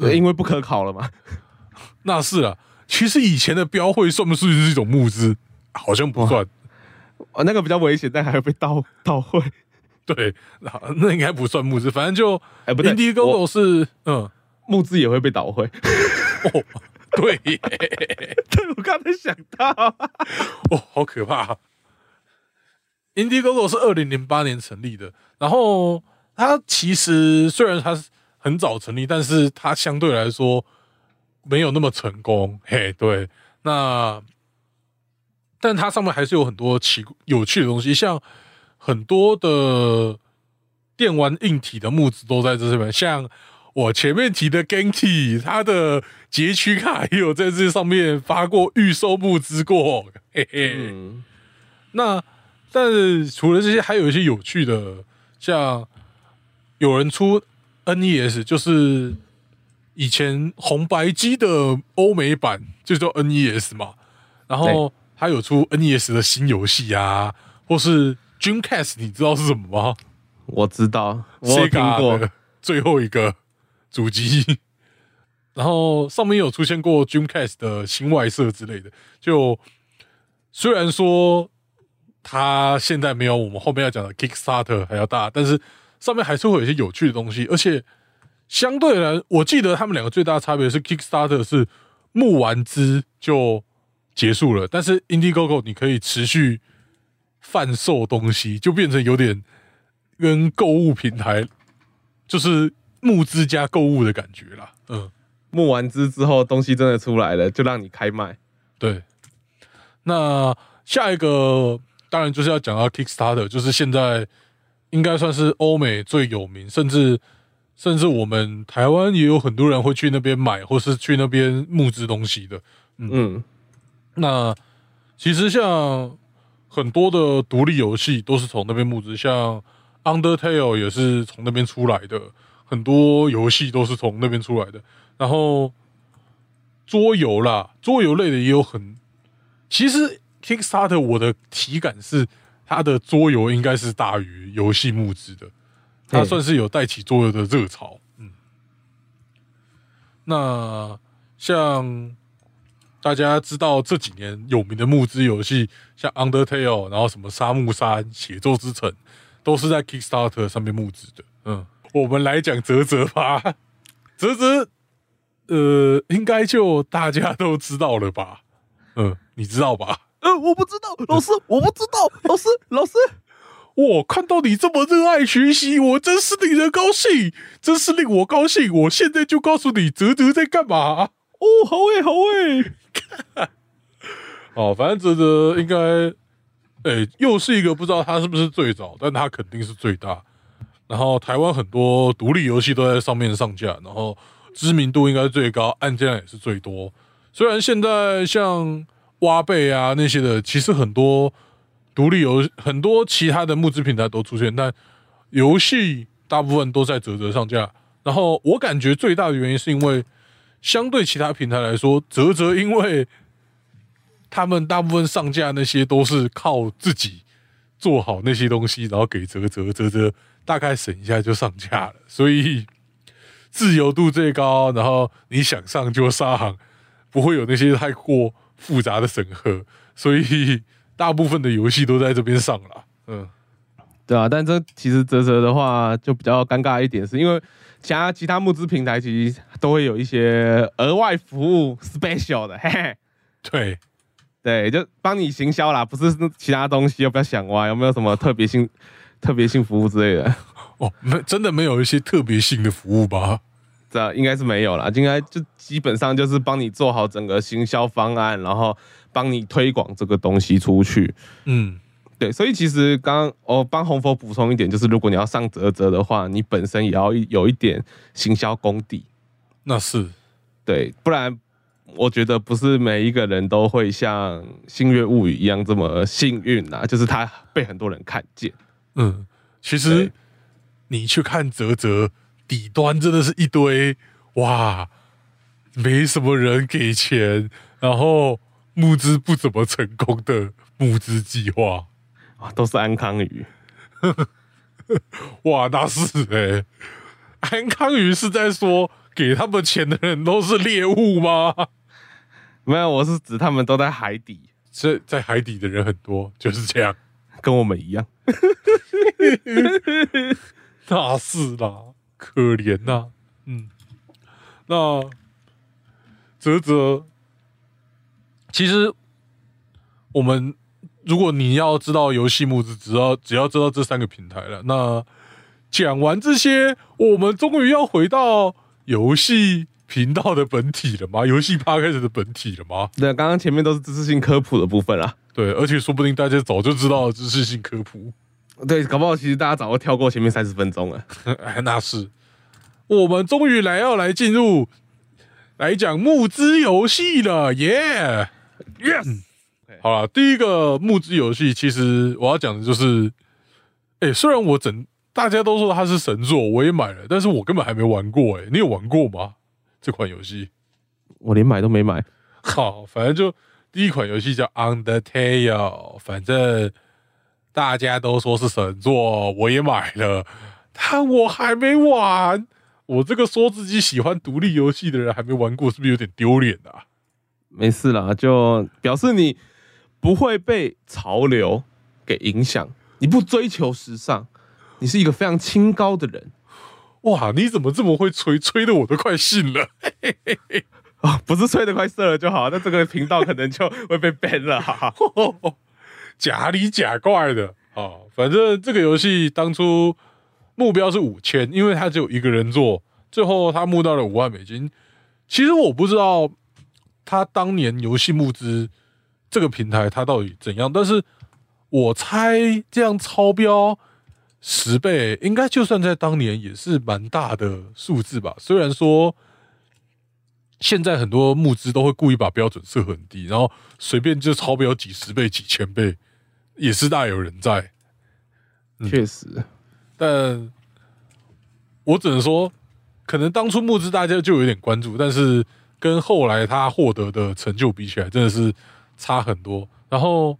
嗯因为不可考了嘛。<laughs> 那是啊，其实以前的标会算不算是一种募资？好像不算。哦，那个比较危险，但还会被盗 <laughs> 盗会。对，那那应该不算募资，反正就哎，不对，Indiegogo 是嗯，募资也会被倒会。哦，对耶，<laughs> 对，我刚才想到，哦，好可怕。Indiegogo 是二零零八年成立的，然后它其实虽然它是很早成立，但是它相对来说没有那么成功。嘿，对，那但它上面还是有很多奇有趣的东西，像很多的电玩硬体的木子都在这上面，像我前面提的 Genki，它的截取卡也有在这上面发过预售募资过，嘿嘿。嗯，那但是除了这些，还有一些有趣的，像有人出 NES，就是以前红白机的欧美版，就叫 NES 嘛。然后他有出 NES 的新游戏啊，或是 Dreamcast，你知道是什么吗我知道，我有听过。的最后一个主机。<laughs> 然后上面有出现过 Dreamcast 的新外设之类的，就虽然说它现在没有我们后面要讲的 Kickstarter 还要大，但是上面还是会有一些有趣的东西，而且相对来，我记得他们两个最大差别是 Kickstarter 是募完资就结束了，但是 Indiegogo 你可以持续贩售东西，就变成有点跟购物平台就是募资加购物的感觉啦。嗯，募完资之后，东西真的出来了，就让你开卖。对。那下一个当然就是要讲到 Kickstarter，就是现在应该算是欧美最有名，甚至甚至我们台湾也有很多人会去那边买，或是去那边募资东西的。嗯，那其实像很多的独立游戏都是从那边募资，像 Undertale 也是从那边出来的，很多游戏都是从那边出来的。然后桌游啦，桌游类的也有很，其实 Kickstarter 我的体感是它的桌游应该是大于游戏募资的，它嗯算是有带起桌游的热潮。嗯，那像大家知道这几年有名的募资游戏，像 Undertale，然后什么沙漠山、写作之城，都是在 Kickstarter 上面募资的。嗯，<laughs> 我们来讲泽泽吧，泽泽，呃，应该就大家都知道了吧？嗯，你知道吧？呃，我不知道，老师，我不知道，<laughs> 老师，老师，我看到你这么热爱学习，我真是令人高兴，真是令我高兴。我现在就告诉你，泽泽在干嘛。哦，好诶，好诶，<laughs> 哦，反正泽泽应该，诶、又是一个不知道他是不是最早，但他肯定是最大。然后台湾很多独立游戏都在上面上架，然后知名度应该是最高，案件量也是最多。虽然现在像挖贝啊那些的，其实很多独立游很多其他的募资平台都出现，但游戏大部分都在泽泽上架。然后我感觉最大的原因是因为，相对其他平台来说，泽泽因为他们大部分上架那些都是靠自己做好那些东西，然后给泽泽泽泽大概审一下就上架了，所以自由度最高，然后你想上就上，不会有那些太过复杂的审核，所以大部分的游戏都在这边上了。嗯，对啊，但这其实泽泽的话就比较尴尬一点，是因为其他其他募资平台其实都会有一些额外服务 special 的，嘿嘿。对，对，就帮你行销啦，不是其他东西，不要想歪，有没有什么特别性、特别性服务之类的？哦，没真的没有一些特别性的服务吧？这应该是没有啦，应该就基本上就是帮你做好整个行销方案，然后帮你推广这个东西出去。嗯，对，所以其实刚刚我帮红佛补充一点，就是如果你要上泽泽的话，你本身也要有一点行销功底，那是对，不然我觉得不是每一个人都会像《星月物语》一样这么幸运呐、就是他被很多人看见。嗯，其实你去看泽泽底端，真的是一堆哇，没什么人给钱，然后募资不怎么成功的募资计划。啊，都是安康鱼。<laughs> 哇，那是哎、安康鱼是在说给他们钱的人都是猎物吗？没有，我是指他们都在海底。这在海底的人很多，就是这样。跟我们一样。<laughs> 那是啦，可怜呐、嗯，那泽泽，其实我们如果你要知道游戏募资，只要只要知道这三个平台了。那讲完这些，我们终于要回到游戏频道的本体了吗？游戏趴开始的本体了吗？对，刚刚前面都是知识性科普的部分啦。对，而且说不定大家早就知道了知识性科普。对，搞不好其实大家早就跳过前面三十分钟了。<laughs> 哎，那是我们终于来要来进入来讲募资游戏了，耶、Yes，好了，第一个募资游戏，其实我要讲的就是，哎、虽然我整大家都说它是神作，我也买了，但是我根本还没玩过、哎，你有玩过吗？这款游戏？我连买都没买。好，反正就第一款游戏叫《Undertale》，反正大家都说是神作，我也买了，但我还没玩。我这个说自己喜欢独立游戏的人还没玩过，是不是有点丢脸啊？没事啦，就表示你不会被潮流给影响，你不追求时尚，你是一个非常清高的人哇，你怎么这么会吹？吹的我都快信了。<laughs> 哦、<laughs> 不是吹得快射了就好，那这个频道可能就会被 <laughs> ban 了。哈哈。<laughs> 假里假怪的啊！反正这个游戏当初目标是五千，因为他只有一个人做，最后他募到了五万美金。其实我不知道他当年游戏募资这个平台它到底怎样，但是我猜这样超标十倍，应该就算在当年也是蛮大的数字吧。虽然说现在很多募资都会故意把标准设很低，然后随便就超标几十倍、几千倍，也是大有人在。确实，但我只能说，可能当初募资大家就有点关注，但是跟后来他获得的成就比起来，真的是差很多。然后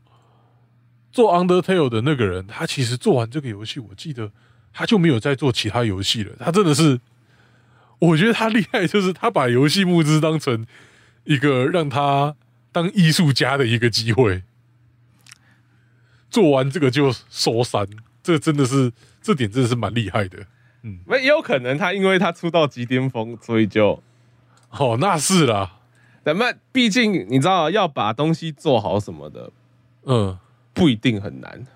做 Undertale 的那个人，他其实做完这个游戏，我记得他就没有再做其他游戏了。他真的是，我觉得他厉害，就是他把游戏募资当成一个让他当艺术家的一个机会。做完这个就收山，这真的是这点真的是蛮厉害的。那也有可能他因为他出道即巅峰，所以就，哦，那是啦，咱们毕竟你知道要把东西做好什么的，嗯。不一定很难。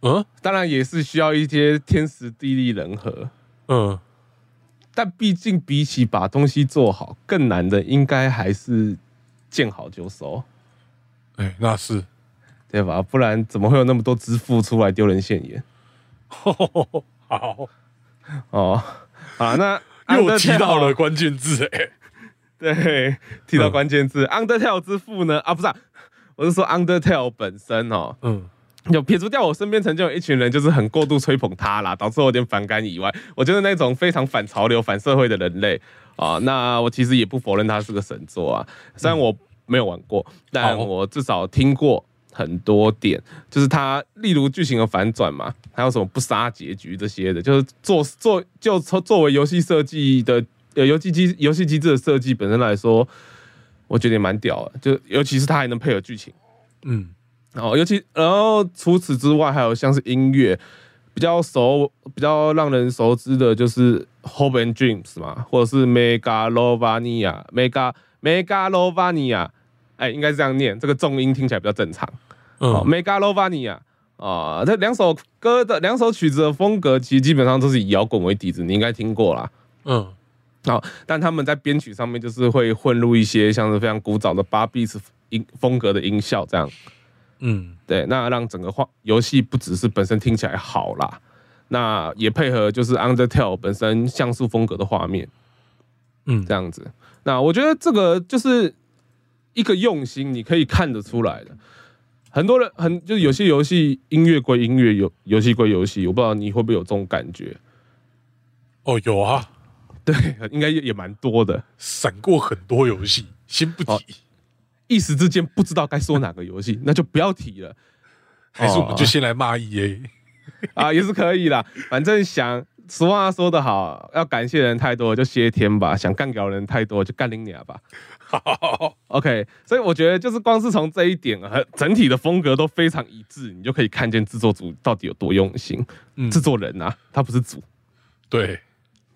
嗯？当然也是需要一些天时地利人和，嗯，但毕竟比起把东西做好，更难的应该还是见好就收，哎、那是，对吧？不然怎么会有那么多支付出来丢人现眼？<laughs> 好，哦，好，那又提到了关键字、哎，对，提到关键字、Undertale 之父呢？啊，不是、啊，我是说 Undertale 本身哦，嗯有撇除掉我身边曾经有一群人就是很过度吹捧他啦，导致我有点反感以外，我觉得那种非常反潮流、反社会的人类啊，那我其实也不否认他是个神作啊。虽然我没有玩过，但我至少听过很多点，就是他例如剧情的反转嘛，还有什么不杀结局这些的，就是做做就作作为游戏设计的呃游戏机游戏机制的设计本身来说，我觉得也蛮屌的，就尤其是他还能配合剧情。嗯哦，尤其然后除此之外，还有像是音乐比较熟、比较让人熟知的，就是《Hope and Dreams》嘛，或者是《Megalovania》、《Mega Megalovania》，哎，应该是这样念，这个重音听起来比较正常。哦嗯，，Megalovania 啊，这两首歌的两首曲子的风格，其实基本上都是以摇滚为底子，你应该听过啦。嗯好、但他们在编曲上面就是会混入一些像是非常古早的八 bits 音风格的音效，这样。嗯对，那让整个画游戏不只是本身听起来好啦，那也配合就是 Undertale 本身像素风格的画面嗯这样子。那我觉得这个就是一个用心，你可以看得出来的。很多人很就是有些游戏音乐归音乐，游游戏归游戏，我不知道你会不会有这种感觉？哦，有啊，对，应该也也蛮多的。闪过很多游戏，先不好提，一时之间不知道该说哪个游戏，那就不要提了。<laughs> 还是我们就先来骂 EA。啊，也是可以啦。反正想俗话说得好，要感谢人太多就谢天吧，想干掉人太多就干你俩吧。好 OK，所以我觉得就是光是从这一点和整体的风格都非常一致，你就可以看见制作组到底有多用心。嗯制作人啊，他不是组，对，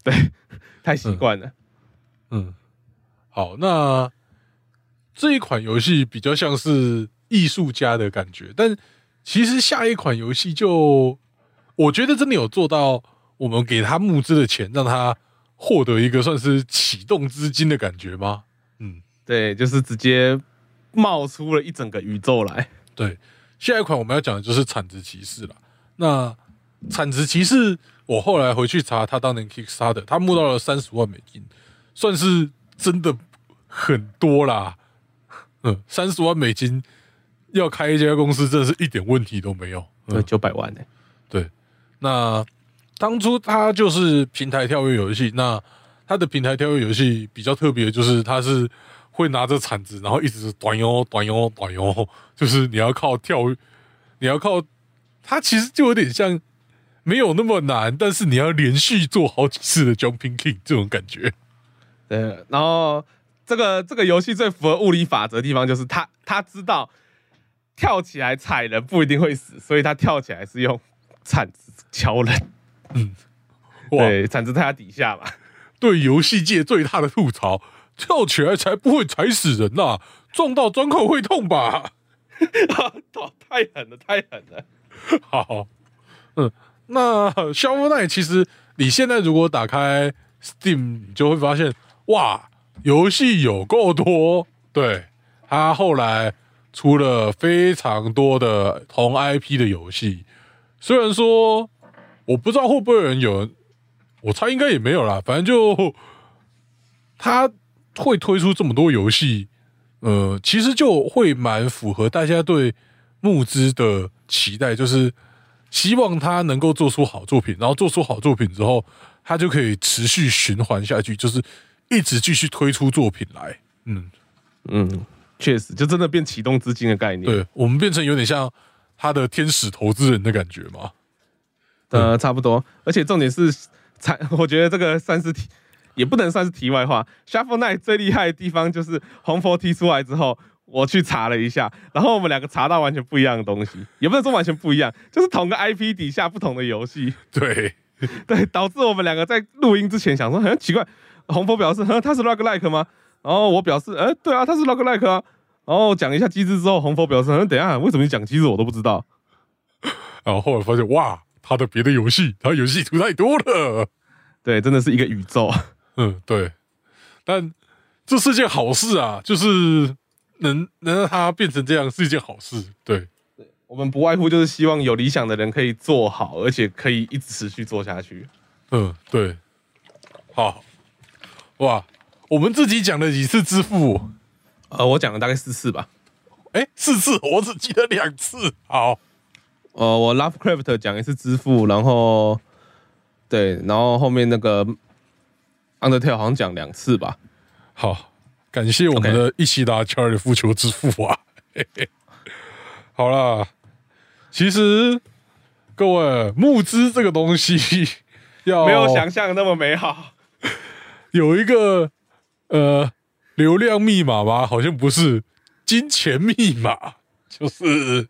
对，<laughs> 太习惯了。嗯，好，那这一款游戏比较像是艺术家的感觉，但其实下一款游戏就我觉得真的有做到，我们给他募资的钱，让他获得一个算是启动资金的感觉吗？嗯，对，就是直接冒出了一整个宇宙来。对，下一款我们要讲的就是产值骑士了。那产值骑士，我后来回去查，他当年 Kickstarter，他募到了三十万美金，算是真的很多啦。嗯，三十万美金要开一家公司，真的是一点问题都没有。对，嗯，九百万呢、对。那当初它就是平台跳跃游戏，那它的平台跳跃游戏比较特别，就是它是会拿着铲子，然后一直短哟短哟短哟，就是你要靠跳，你要靠它，其实就有点像没有那么难，但是你要连续做好几次的 jumping king 这种感觉。对，然后这个这个游戏最符合物理法则的地方就是他他知道跳起来踩人不一定会死，所以他跳起来是用铲子敲人，哇，对，铲子在他底下嘛。对游戏界最大的吐槽，跳起来才不会踩死人呐、撞到砖块会痛吧？<laughs> 哦，太狠了，太狠了。好，嗯，那消防奈其实你现在如果打开 Steam，你就会发现，哇，游戏有够多。对，他后来出了非常多的同 IP 的游戏，虽然说我不知道会不会有人有，我猜应该也没有啦，反正就他会推出这么多游戏，呃，其实就会蛮符合大家对募资的期待，就是希望他能够做出好作品，然后做出好作品之后，他就可以持续循环下去，就是一直继续推出作品来。嗯，嗯，确实，就真的变启动资金的概念。，对我们变成有点像他的天使投资人的感觉嘛。呃，差不多。而且重点是，才 <laughs> 我觉得这个算是题，也不能算是题外话。Shuffle Night 最厉害的地方就是红佛踢出来之后。我去查了一下，然后我们两个查到完全不一样的东西，也不能说完全不一样，就是同个 IP 底下不同的游戏。对，<laughs> 对，导致我们两个在录音之前想说，很奇怪，红佛表示，哼，<laughs> 他是 roguelike 吗？然后我表示，哎、对啊，他是 roguelike 啊。然后讲一下机制之后，红佛表示，嗯，等一下，为什么你讲机制我都不知道？<laughs> 然后后来发现，哇，他的别的游戏，他游戏图太多了。对，真的是一个宇宙。<laughs> 嗯，对，但这是件好事啊，就是能能让它变成这样是一件好事。对，我们不外乎就是希望有理想的人可以做好，而且可以一直持续做下去。嗯，对，好，哇，我们自己讲了几次支付？呃，我讲了大概四次吧。哎，四次，我只记得两次。好，呃，我 Lovecraft 讲一次支付，然后对，然后后面那个 Undertale 好像讲两次吧。好，感谢我们的一起打乔尔的复仇之父啊！嘿嘿，好啦，其实各位募资这个东西 <laughs> 要没有想象的那么美好。有一个呃流量密码吗？好像不是，金钱密码 <laughs> 就是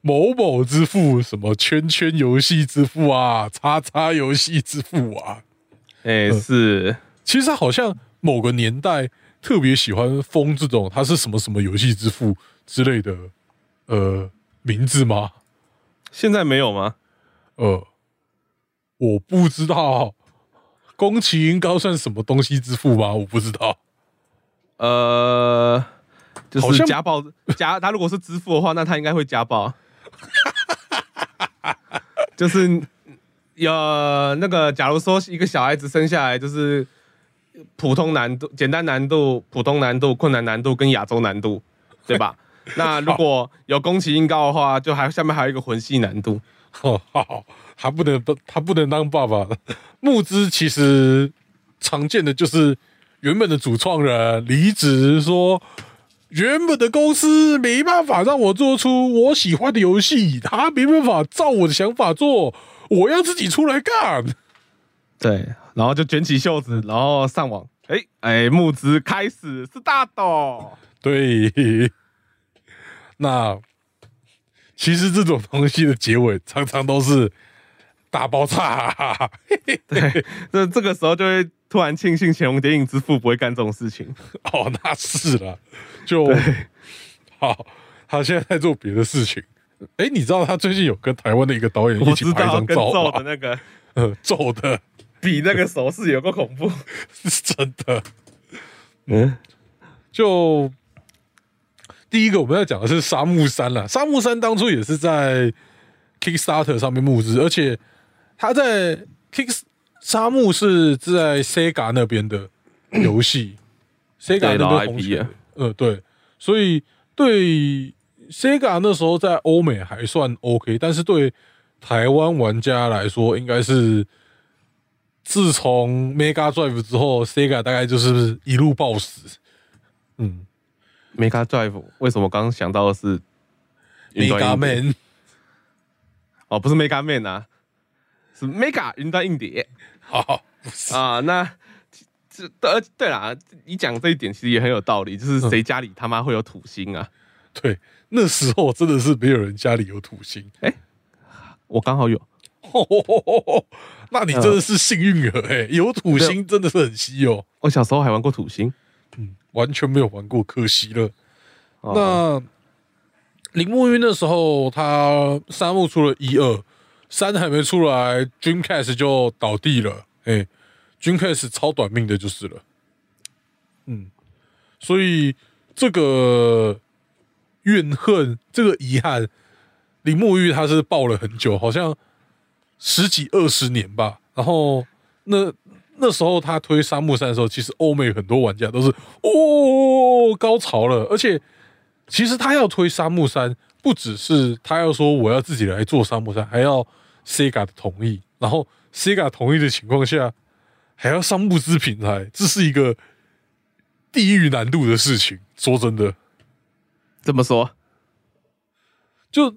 某某支付，什么圈圈游戏支付啊，叉叉游戏支付啊。哎、是，其实好像某个年代特别喜欢封这种，它是什么什么游戏支付之类的呃名字吗？现在没有吗？呃，我不知道。宫崎英高算什么东西之父吗？我不知道。呃，就是家暴家，他如果是之父的话，那他应该会家暴。<laughs> 就是有那个，假如说一个小孩子生下来就是普通难度、简单难度、普通难度、困难难度跟亚洲难度，对吧？<laughs> 那如果有宫崎英高的话，就还下面还有一个魂系难度。哦，好，他不能他不能当爸爸。募资其实常见的就是原本的主创人离职，说原本的公司没办法让我做出我喜欢的游戏，他没办法照我的想法做，我要自己出来干。对，然后就卷起袖子，然后上网哎哎，募资开始是大的，对，那其实这种东西的结尾常常都是大爆炸。对，这这个时候就会突然庆幸乾隆电影之父不会干这种事情。哦，那是了，就好，他现在在做别的事情。哎，你知道他最近有跟台湾的一个导演一起拍张照吗？的那个，<laughs> 呃，皱的比那个手势有个恐怖，<laughs> 是真的。嗯，就第一个我们要讲的是沙木山了。沙木山当初也是在 Kickstarter 上面募资，而且他在 Kick 沙漠是在 Sega 那边的游戏，<clears throat> Sega 那边红起来。呃，对，所以对 Sega 那时候在欧美还算 OK，但是对台湾玩家来说，应该是。自从 Mega Drive 之后，Sega 大概就是一路暴死。嗯，Mega Drive 为什么刚刚想到的是 Mega Man？哦，不是 Mega Man 啊，是 Mega 云端硬碟。好啊，那这呃对啦，你讲这一点其实也很有道理，就是谁家里他妈会有土星啊？对，那时候真的是没有人家里有土星。哎，我刚好有。<laughs> 那你真的是幸运儿哎，有土星真的是很稀有。我小时候还玩过土星，嗯，完全没有玩过，可惜了。那铃木玉那时候他三木出了一二三还没出来，Dreamcast 就倒地了。哎，Dreamcast 超短命的，就是了。嗯，所以这个怨恨，这个遗憾，林木玉他是抱了很久，好像。十几二十年吧，然后那那时候他推沙漠山的时候，其实欧美很多玩家都是哦高潮了，而且其实他要推沙漠山，不只是他要说我要自己来做沙漠山，还要 Sega 的同意，然后 Sega 同意的情况下，还要上募资平台，这是一个地狱难度的事情。说真的，怎么说，就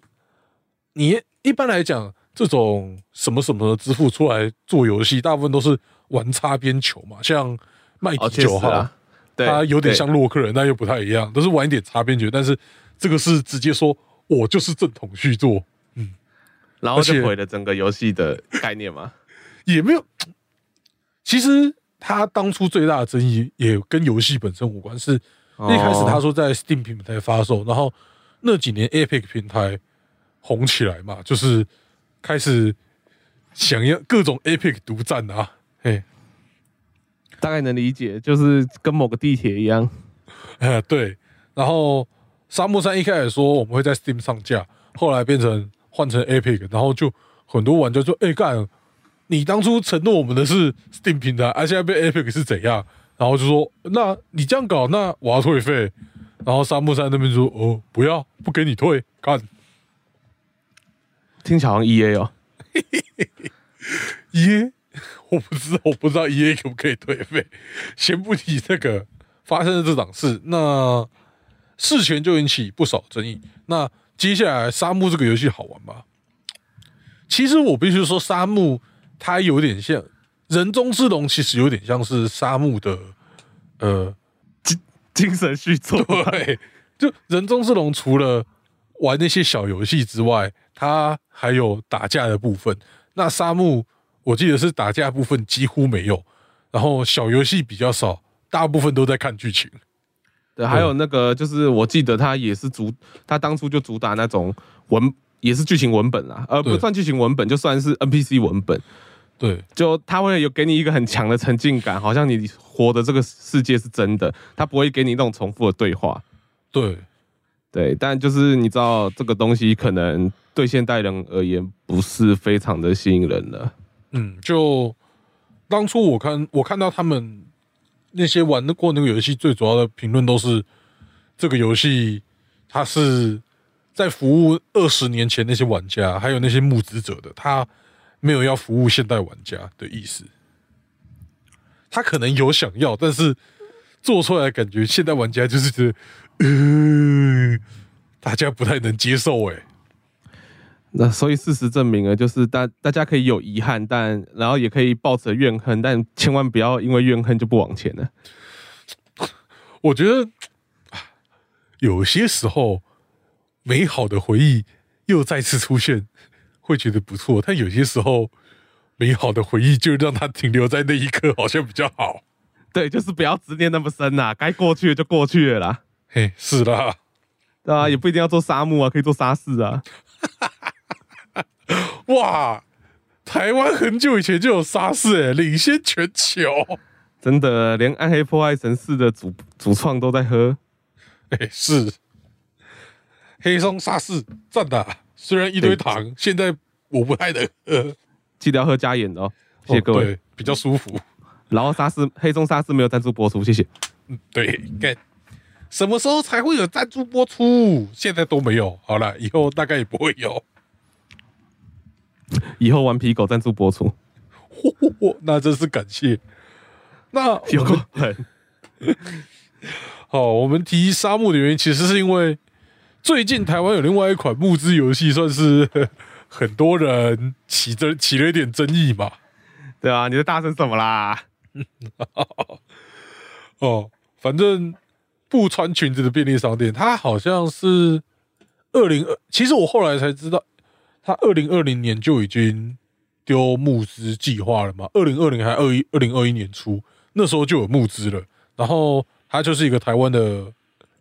你一般来讲。这种什么什么的支付出来做游戏，大部分都是玩擦边球嘛。像麦迪九号，他有点像洛克人，但又不太一样，都是玩一点擦边球。但是这个是直接说我就是正统续作，嗯，然后就毁了整个游戏的概念嘛。<laughs> 也没有，其实他当初最大的争议也跟游戏本身无关，是一开始他说在 Steam 平台发售，然后那几年 Epic 平台红起来嘛，就是。开始想要各种 epic 独占啊，嘿，大概能理解，就是跟某个地铁一样，呃，<laughs> 对。然后沙漠山一开始说我们会在 Steam 上架，后来变成换成 epic，然后就很多玩家说：“哎，干，你当初承诺我们的是 Steam 平台，而现在被 epic 是怎样？”然后就说：“那你这样搞，那我要退费。”然后沙漠山那边说：“哦，不要，不给你退，干。”听起来好像 E A 哦，<laughs> E A 我不知道，我不知道 E A 可不可以退费。先不提这个发生的这档事，那事前就引起不少争议。那接下来沙漠这个游戏好玩吧？其实我必须说，沙漠它有点像人中之龙，其实有点像是沙漠的呃精精神续作。对，就人中之龙除了玩那些小游戏之外。它还有打架的部分，那沙漠我记得是打架部分几乎没有，然后小游戏比较少，大部分都在看剧情。对，还有那个就是我记得他也是主，他当初就主打那种文，也是剧情文本啦，呃不算剧情文本，就算是 NPC 文本。对，就他会有给你一个很强的沉浸感，好像你活的这个世界是真的，他不会给你那种重复的对话。对，对，但就是你知道这个东西可能。对现代人而言，不是非常的吸引人了。嗯，就当初我看我看到他们那些玩过那个游戏，最主要的评论都是这个游戏它是在服务二十年前那些玩家，还有那些募资者的，他没有要服务现代玩家的意思。他可能有想要，但是做出来感觉现代玩家就是觉得，呃，大家不太能接受，哎。那所以事实证明了，就是大大家可以有遗憾，但然后也可以抱着怨恨，但千万不要因为怨恨就不往前了。我觉得有些时候美好的回忆又再次出现，会觉得不错；但有些时候美好的回忆就让它停留在那一刻，好像比较好。对，就是不要执念那么深呐，该过去的就过去了啦。嘿，是啦，对啊，也不一定要做沙漠啊，可以做沙士啊。<laughs> 哇，台湾很久以前就有沙士诶，领先全球。真的，连暗黑破坏神四的主主创都在喝。哎，是黑松沙士赞的，虽然一堆糖，现在我不太能喝，记得要喝加盐的哦。谢谢各位，对，比较舒服。然后沙士黑松沙士没有赞助播出，谢谢。嗯，对，该什么时候才会有赞助播出？现在都没有。好了，以后大概也不会有。<laughs> 以后顽皮狗赞助播出，<laughs> 嚯，那真是感谢。那 <laughs> 有个很好，我们提沙漠的原因，其实是因为最近台湾有另外一款募资游戏，算是很多人起争起了一点争议嘛。对啊，你在大声什么啦？哦，反正不穿裙子的便利商店，它好像是二零二，其实我后来才知道，他二零二零年就已经丢募资计划了嘛。二零二零还二一二零二一年初，那时候就有募资了。然后他就是一个台湾的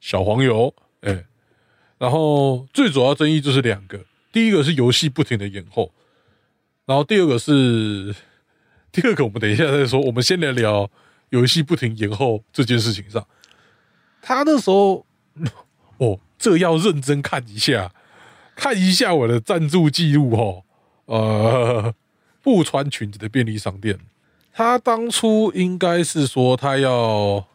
小黄油，哎，然后最主要争议就是两个，第一个是游戏不停的延后，然后第二个是。<laughs> 第二个，我们等一下再说。我们先来聊游戏不停延后这件事情上。他那时候，<laughs> 哦，这要认真看一下，看一下我的赞助记录哦。呃，不穿裙子的便利商店，他当初应该是说他要，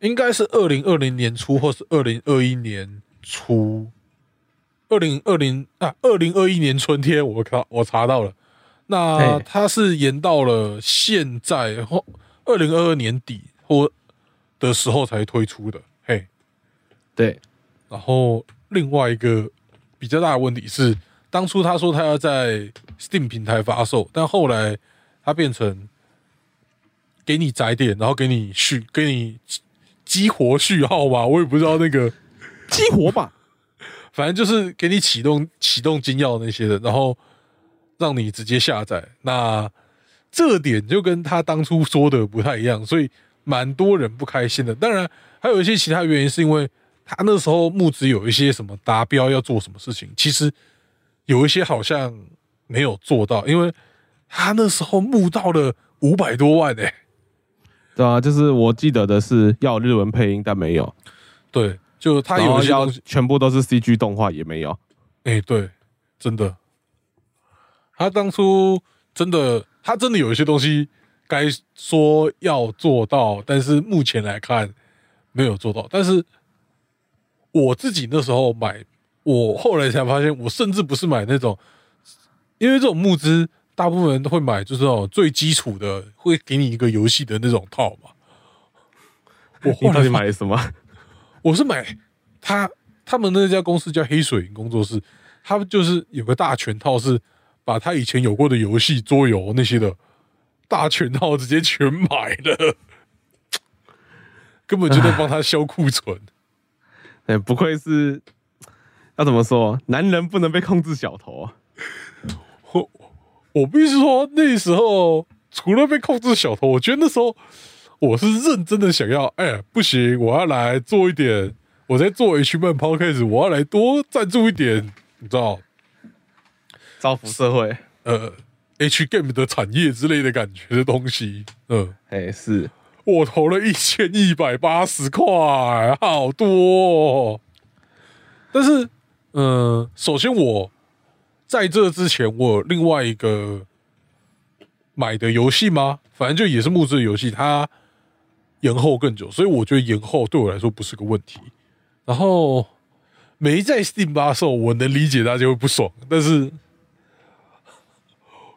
应该是二零二零年初或是二零二一年初，二零二零啊，二零二一年春天，我看我查到了。那他是延到了现在或二零二二年底或的时候才推出的，嘿，对。然后另外一个比较大的问题是，当初他说他要在 Steam 平台发售，但后来他变成给你载点，然后给你续，给你激活序号吧，我也不知道那个激活吧，<laughs> 反正就是给你启动启动金钥那些的，然后。让你直接下载，那这点就跟他当初说的不太一样，所以蛮多人不开心的。当然，还有一些其他原因，是因为他那时候募资有一些什么达标要做什么事情，其实有一些好像没有做到，因为他那时候募到了五百多万诶。对啊，就是我记得的是要日文配音，但没有。对，就他有要全部都是 CG 动画，也没有。哎，对，真的。他当初真的，他真的有一些东西该说要做到，但是目前来看没有做到。但是我自己那时候买，我后来才发现，我甚至不是买那种，因为这种募资大部分人都会买，就是那种最基础的，会给你一个游戏的那种套嘛。我后来买什么？我是买他他们那家公司叫黑水工作室，他们就是有个大全套是。把他以前有过的游戏、桌游那些的大全套直接全买了，<laughs> 根本就在帮他销库存。哎，不愧是要怎么说，男人不能被控制小头啊！<laughs> 我我必须说，那时候除了被控制小头，我觉得那时候我是认真的想要，哎，不行，我要来做一点。我在做 H 漫 Podcast，我要来多赞助一点，你知道。造福社会，呃，H game 的产业之类的感觉的东西，嗯，哎，是我投了一千一百八十块，好多。哦但是，嗯，首先我在这之前，我另外一个买的游戏吗？反正就也是木质游戏，它延后更久，所以我觉得延后对我来说不是个问题。然后没在 Steam 发售，我能理解大家会不爽，但是。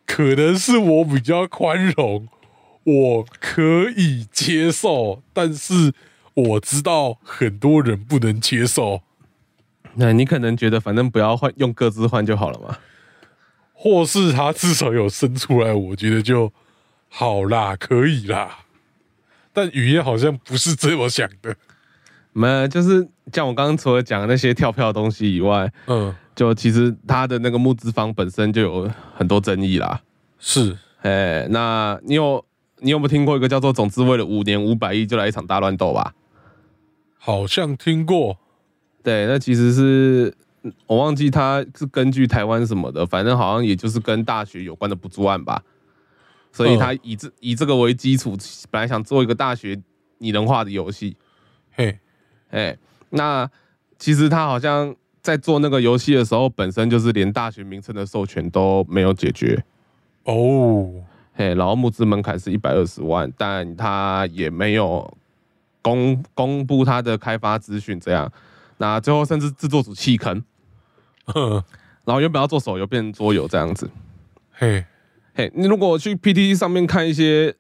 可能是我比较宽容，我可以接受，但是我知道很多人不能接受。那你可能觉得反正不要换用各自换就好了嘛。或是他至少有生出来，我觉得就好啦，可以啦。但语言好像不是这么想的。没，就是像我刚刚除了讲那些跳票的东西以外，嗯，就其实他的那个募资方本身就有很多争议啦。是，哎，那你有你有没有听过一个叫做“总之为了五年五百亿就来一场大乱斗”吧？好像听过。对，那其实是我忘记他是根据台湾什么的，反正好像也就是跟大学有关的补助案吧。所以他以这以这个为基础，本来想做一个大学拟人化的游戏。嘿，哎，那其实他好像在做那个游戏的时候，本身就是连大学名称的授权都没有解决。哦，嘿，然后募资门槛是一百二十万，但他也没有公公布他的开发资讯，这样。那最后甚至制作组弃坑，<laughs> 然后原本要做手游变成桌游这样子。嘿，嘿，你如果去 PTT 上面看一些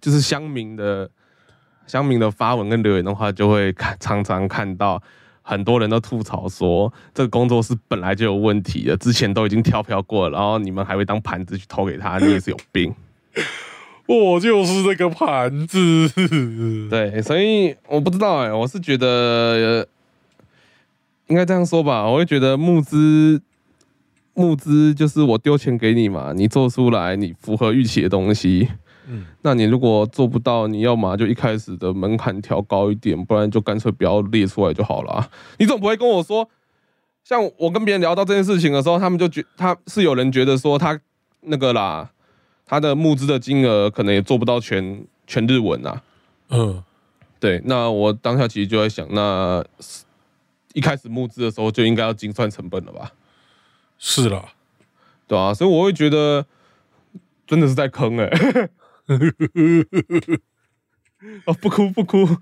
就是乡民的乡民的发文跟留言的话，就会看常常看到很多人都吐槽说，这个工作室本来就有问题了，之前都已经跳票过了，然后你们还会当盘子去投给他，你也是有病。<laughs> 我就是那个盘子。对，所以我不知道哎，我是觉得。应该这样说吧，我会觉得募资，募资就是我丢钱给你嘛，你做出来你符合预期的东西，嗯，那你如果做不到，你要么就一开始的门槛调高一点，不然就干脆不要列出来就好了。你总不会跟我说，像我跟别人聊到这件事情的时候，他们就觉他是有人觉得说他那个啦，他的募资的金额可能也做不到全全日文啊，嗯，对，那我当下其实就在想，那。一开始募资的时候就应该要精算成本了吧？是啦，对啊，所以我会觉得真的是在坑哎！哦，<laughs> 不哭不哭，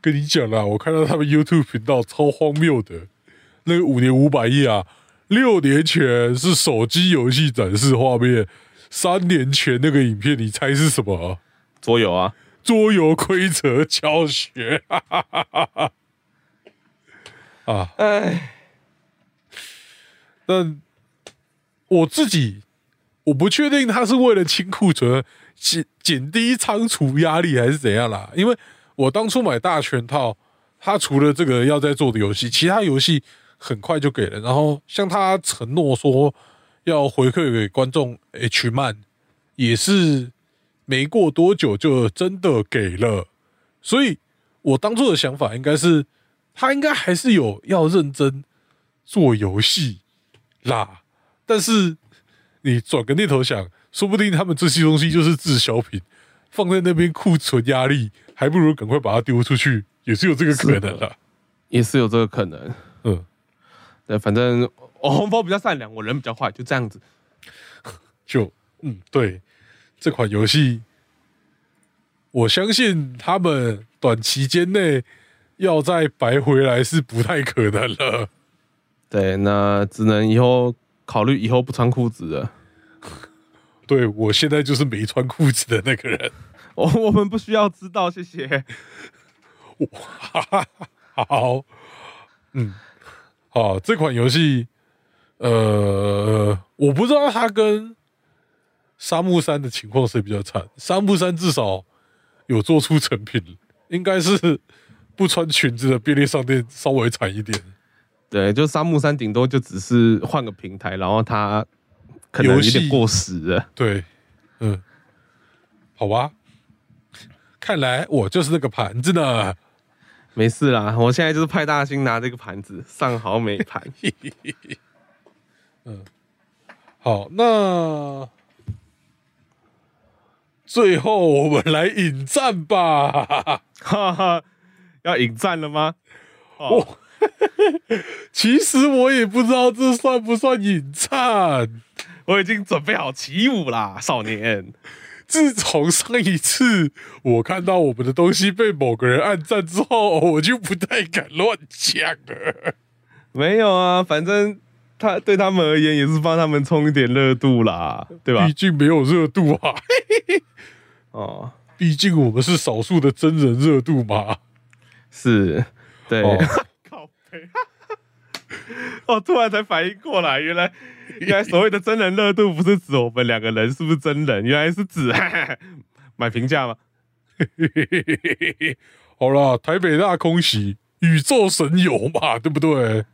跟你讲啦，我看到他们 YouTube 频道超荒谬的，那个五年五百亿啊，六年前是手机游戏展示画面，三年前那个影片你猜是什么？桌游啊，桌游规则教学。<laughs> 啊，哎，但我自己我不确定他是为了清库存、减减低仓储压力还是怎样啦。因为我当初买大全套，他除了这个要在做的游戏，其他游戏很快就给了。然后像他承诺说要回馈给观众 H 漫，也是没过多久就真的给了。所以我当初的想法应该是。他应该还是有要认真做游戏啦，但是你转个念头想，说不定他们这些东西就是滞销品，放在那边库存压力，还不如赶快把它丢出去，也是有这个可能的，也是有这个可能。嗯，对，反正我红包比较善良，我人比较坏，就这样子。<laughs> 就嗯，对，这款游戏，我相信他们短期间内。要再白回来是不太可能了。对，那只能以后考虑以后不穿裤子了。<laughs> 对我现在就是没穿裤子的那个人。<laughs> 我我们不需要知道，谢谢。好，嗯，好，这款游戏，呃，我不知道它跟沙漠山的情况谁比较惨。沙漠山至少有做出成品，应该是。不穿裙子的便利商店稍微惨一点，对，就沙木山顶多就只是换个平台，然后它可能有点过时了。对，嗯，好吧，看来我就是那个盘子呢。没事啦，我现在就是派大星拿这个盘子上好美盘。<laughs> 嗯，好，那最后我们来引战吧，哈哈。要引战了吗？<laughs> 哦，其实我也不知道这算不算引战。我已经准备好起舞啦，少年。自从上一次我看到我们的东西被某个人暗赞之后，我就不太敢乱讲了。没有啊，反正他对他们而言也是帮他们冲一点热度啦，对吧？毕竟没有热度啊。<laughs> 哦，毕竟我们是少数的真人热度嘛。是，对，<laughs> 靠 <laughs> 哦，突然才反应过来，原来原来所谓的真人热度不是指我们两个人是不是真人，原来是指 <laughs> 买评价吗？<laughs> 好啦，台北大空袭，宇宙神游嘛，对不对？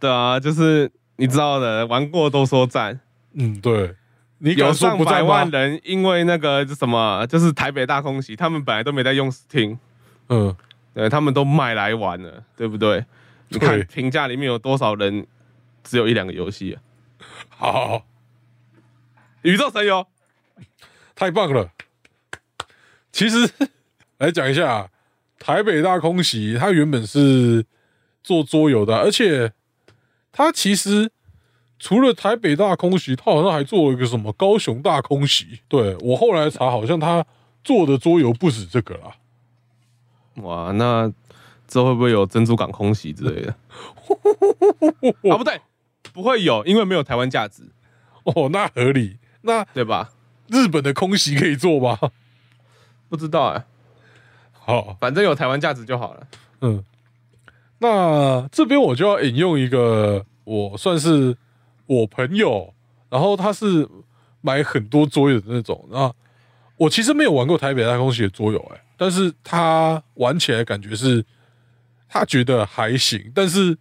对啊，就是你知道的，玩过都说赞。嗯，对。你有上百？万人因为那个什么，就是台北大空袭，他们本来都没在用 Steam，嗯，对他们都买来玩了，对不对？你看评价里面有多少人只有一两个游戏啊？好好好，宇宙神游，太棒了。其实 <laughs> 来讲一下，台北大空袭，它原本是做桌游的，而且它其实除了台北大空袭，它好像还做了一个什么高雄大空袭。对我后来查，好像它做的桌游不止这个啦。哇，那之后会不会有珍珠港空袭之类的？<laughs> 啊，不对，不会有，因为没有台湾价值，哦，那合理。那对吧？日本的空袭可以做吗？不知道哎、好，反正有台湾价值就好了。嗯，那这边我就要引用一个我算是我朋友，然后他是买很多桌游的那种，那我其实没有玩过台北大空袭的桌游，哎，但是他玩起来感觉是他觉得还行，但是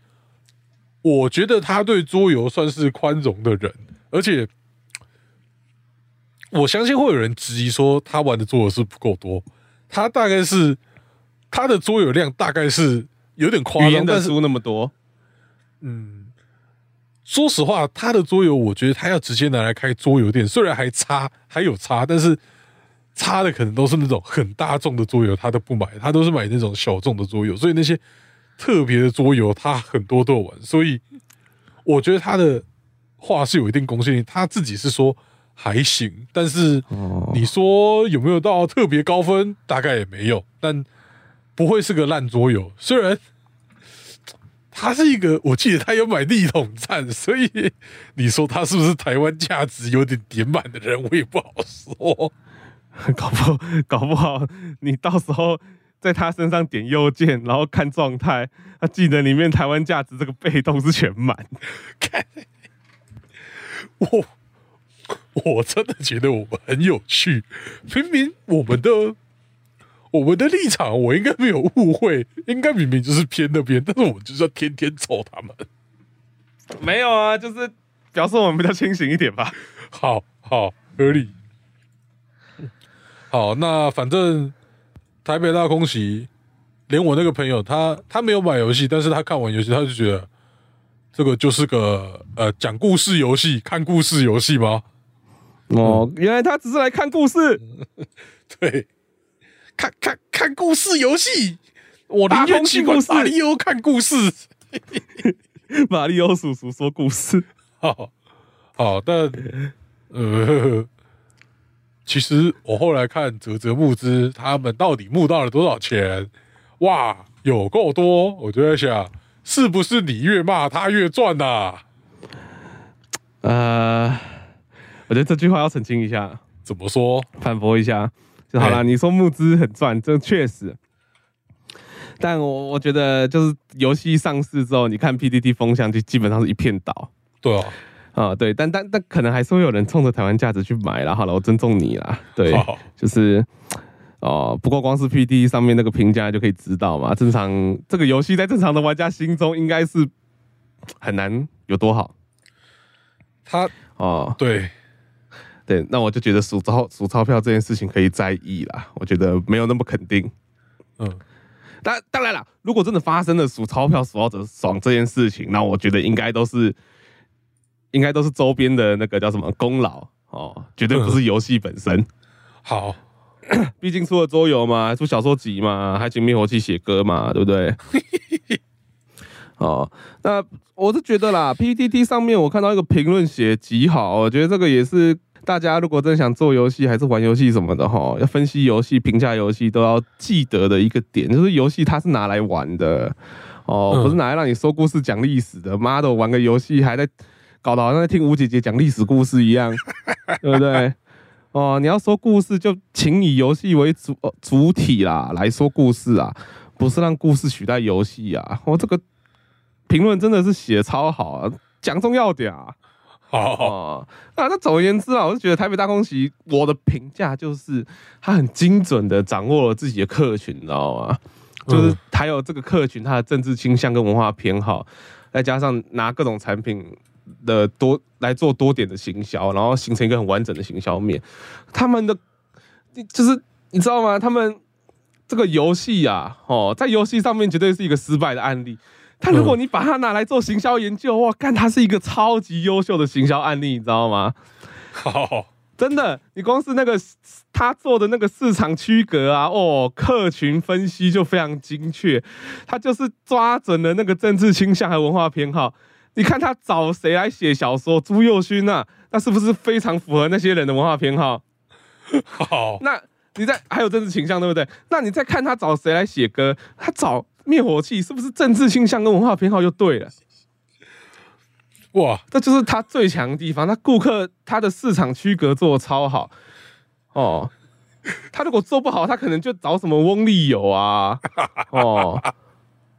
我觉得他对桌游算是宽容的人，而且我相信会有人质疑说他玩的桌游是不够多，他大概是他的桌游量大概是有点夸张，的但是书那么多，嗯，说实话，他的桌游我觉得他要直接拿来开桌游店，虽然还差还有差，但是差的可能都是那种很大众的桌游，他都不买，他都是买那种小众的桌游，所以那些特别的桌游他很多都有玩，所以我觉得他的话是有一定公信力，他自己是说还行，但是哦你说有没有到特别高分？大概也没有，但不会是个烂桌游。虽然他是一个，我记得他有买力统战，所以你说他是不是台湾价值有点点满的人，我也不好说。<laughs> 搞不好搞不好你到时候在他身上点右键，然后看状态，他技能里面台湾价值这个被动是全满。<laughs> 看，我我真的觉得我们很有趣。明明我们的我们的立场，我应该没有误会，应该明明就是偏那边，但是我们就是要天天揍他们。没有啊，就是表示我们比较清醒一点吧。好好合理。好，那反正台北大空袭，连我那个朋友他他没有买游戏，但是他看完游戏，他就觉得这个就是个呃讲故事游戏、看故事游戏吗？哦，原来他只是来看故事。<laughs> 对，看看看故事游戏，我宁大愿去玩空袭故事马里奥看故事。<laughs> 马里奥叔叔说故事，好，好，但呃，其实我后来看泽泽募资，他们到底募到了多少钱？哇，有够多！我就在想，是不是你越骂他越赚呐、呃，我觉得这句话要澄清一下，怎么说？反驳一下。就好了，哎你说募资很赚，这确实。但我我觉得就是游戏上市之后，你看 PDD 风向就基本上是一片倒对啊，啊，对，但但但可能还是会有人冲着台湾价值去买啦。好了，我尊重你啦，对，好，就是哦，不过光是 PDD 上面那个评价就可以知道嘛，正常这个游戏在正常的玩家心中应该是很难有多好他哦。对对，那我就觉得数钞数钞票这件事情可以在意啦，我觉得没有那么肯定。嗯，当当然啦，如果真的发生了数钞票数到者爽这件事情，那我觉得应该都是应该都是周边的那个叫什么功劳哦，绝对不是游戏本身。好，<coughs> 毕竟出了桌游嘛，出小说集嘛，还请灭火器写歌嘛，对不对？<laughs> 哦，那我是觉得啦，PPT 上面我看到一个评论写极好，我觉得这个也是大家如果真想做游戏还是玩游戏什么的哈，要分析游戏、评价游戏都要记得的一个点，就是游戏它是拿来玩的哦，嗯不是拿来让你说故事、讲历史的。妈的，我玩个游戏还在搞得好像在听吴姐姐讲历史故事一样，<laughs> 对不对？哦，你要说故事，就请以游戏为主、呃主体啦来说故事啊，不是让故事取代游戏啊。哦，这个评论真的是写得超好啊，讲重要点啊。哦，啊，那总而言之啊，我就觉得台北大空袭，我的评价就是他很精准的掌握了自己的客群，你知道吗？就是嗯还有这个客群他的政治倾向跟文化偏好，再加上拿各种产品的多来做多点的行销，然后形成一个很完整的行销面。他们的就是你知道吗？他们这个游戏啊，哦，在游戏上面绝对是一个失败的案例。但如果你把它拿来做行销研究，哇，干，它是一个超级优秀的行销案例，你知道吗？好，真的，你光是那个他做的那个市场区隔啊，哦，客群分析就非常精确，他就是抓准了那个政治倾向和文化偏好。你看他找谁来写小说？朱佑勋啊，那是不是非常符合那些人的文化偏好？好，那你在还有政治倾向，对不对？那你再看他找谁来写歌，他找灭火器，是不是政治倾向跟文化偏好就对了？哇，这就是他最强的地方。他顾客他的市场区隔做的超好哦。他如果做不好，他可能就找什么翁立友啊，哦，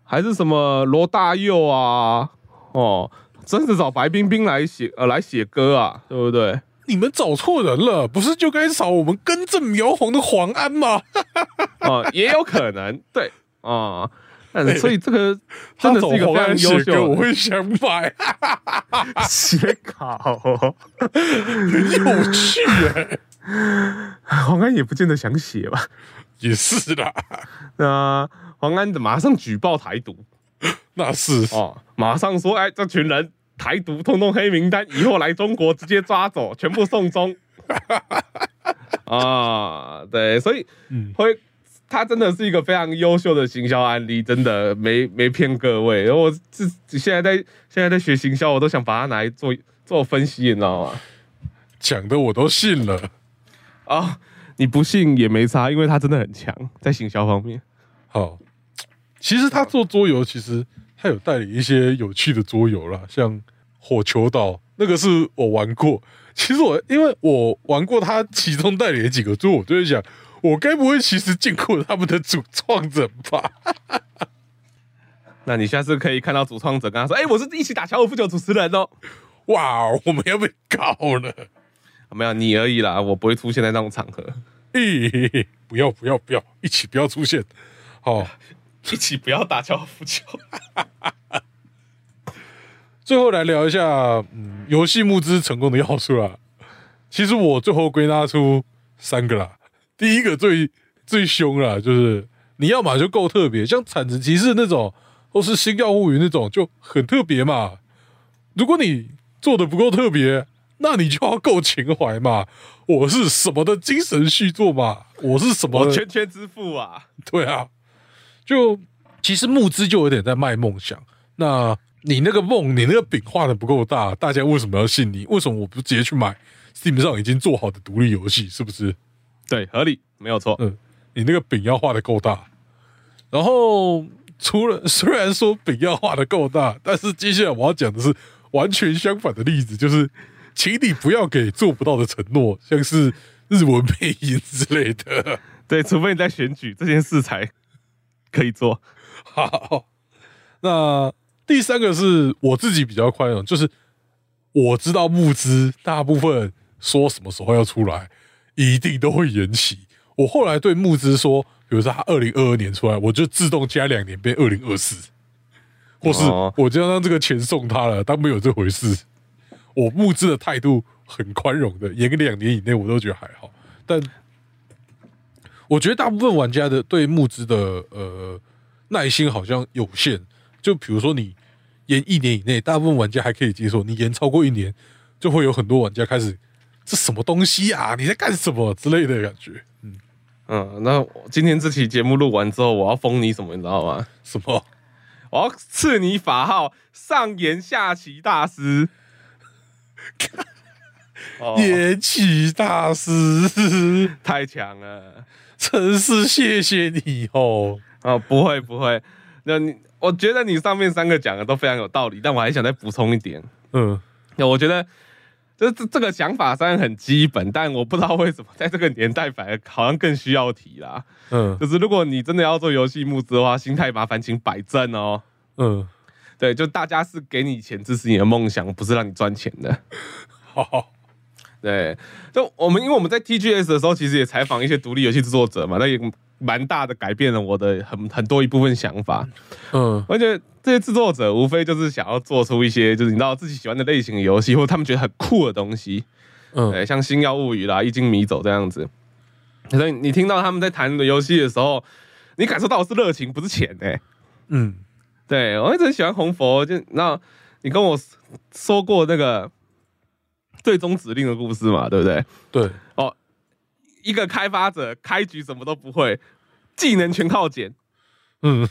还是什么罗大佑啊，哦，真的找白冰冰来写呃来写歌啊，对不对？你们找错人了，不是就该找我们根正苗红的黄安吗？<laughs> 哦，也有可能，对啊。嗯，所以这个他真的是一个找黄安非常优秀的会想买，写稿、哦。<laughs> 有趣耶，黄安也不见得想写吧？也是啦，那黄安的马上举报台独 <laughs> 那是哦，马上说，哎，这群人台独，通通黑名单，以后来中国直接抓走，全部送终。<laughs> 啊，对，所以嗯会，他真的是一个非常优秀的行销案例，真的没没骗各位。然后我自己现在在现在在学行销，我都想把它拿来做做分析，你知道吗？讲的我都信了。啊、你不信也没差，因为他真的很强在行销方面。好，其实他做桌游，其实他有代理一些有趣的桌游啦，像火球岛那个是我玩过。<laughs> 其实我因为我玩过他其中代理的几个桌，我就会想，我该不会其实见过他们的主创者吧？<laughs> 那你下次可以看到主创者跟他说：“哎、我是一起打高尔夫球主持人哦。哇，我们要被告了！”没有你而已啦，我不会出现在那种场合。<laughs> 咦、不要不要不要，一起不要出现。好，一起不要打高尔夫球。<laughs> 最后来聊一下，嗯，游戏募资成功的要素啦。其实我最后归纳出三个啦。第一个最最凶啦，就是你要么就够特别，像产子骑士那种，或是星耀物语那种，就很特别嘛。如果你做的不够特别，那你就要够情怀嘛。我是什么的精神续作嘛？我是什么我的？圈圈之父啊！<laughs> 对啊，就其实募资就有点在卖梦想。那你那个梦，你那个饼画的不够大，大家为什么要信你？为什么我不直接去买 Steam 上已经做好的独立游戏？是不是？对，合理，没有错。嗯，你那个饼要画的够大。然后除了虽然说饼要画的够大，但是接下来我要讲的是完全相反的例子，就是请你不要给做不到的承诺，像是日文配音之类的。<laughs> 对，除非你在选举这件事才可以做。<laughs> 好，那第三个是我自己比较宽容，就是我知道募资大部分说什么时候要出来，一定都会延期。我后来对募资说，比如说他二零二二年出来，我就自动加两年变二零二四，或是哦我就让这个钱送他了，当没有这回事。我募资的态度很宽容的，延个两年以内我都觉得还好，但我觉得大部分玩家的对募资的呃耐心好像有限。就比如说你延一年以内，大部分玩家还可以接受；你延超过一年，就会有很多玩家开始这什么东西啊？你在干什么之类的感觉。嗯，嗯，那今天这期节目录完之后，我要封你什么，你知道吗？什么？我要赐你法号上言下棋大师。哦延期大师，<laughs> 太强了真是谢谢你哦。啊！<laughs> 不会不会，那你我觉得你上面三个讲的都非常有道理，但我还想再补充一点。嗯，那我觉得，这这这个想法虽然很基本，但我不知道为什么在这个年代反而好像更需要提啦。嗯就是如果你真的要做游戏募资的话，心态麻烦请摆正哦。嗯，对，就大家是给你钱支持你的梦想，不是让你赚钱的。好，<laughs> 对，就我们因为我们在 TGS 的时候，其实也采访一些独立游戏制作者嘛，那也蛮大的改变了我的很很多一部分想法。嗯而且这些制作者无非就是想要做出一些就是你知道自己喜欢的类型的游戏，或者他们觉得很酷的东西。嗯对，像《星耀物语》啦，《一经迷走》这样子。所以你听到他们在谈的游戏的时候，你感受到的是热情，不是钱哎、嗯对我一直很喜欢红佛，就那你跟我说过那个最终指令的故事嘛，对不对？对，哦一个开发者开局什么都不会，技能全靠捡，嗯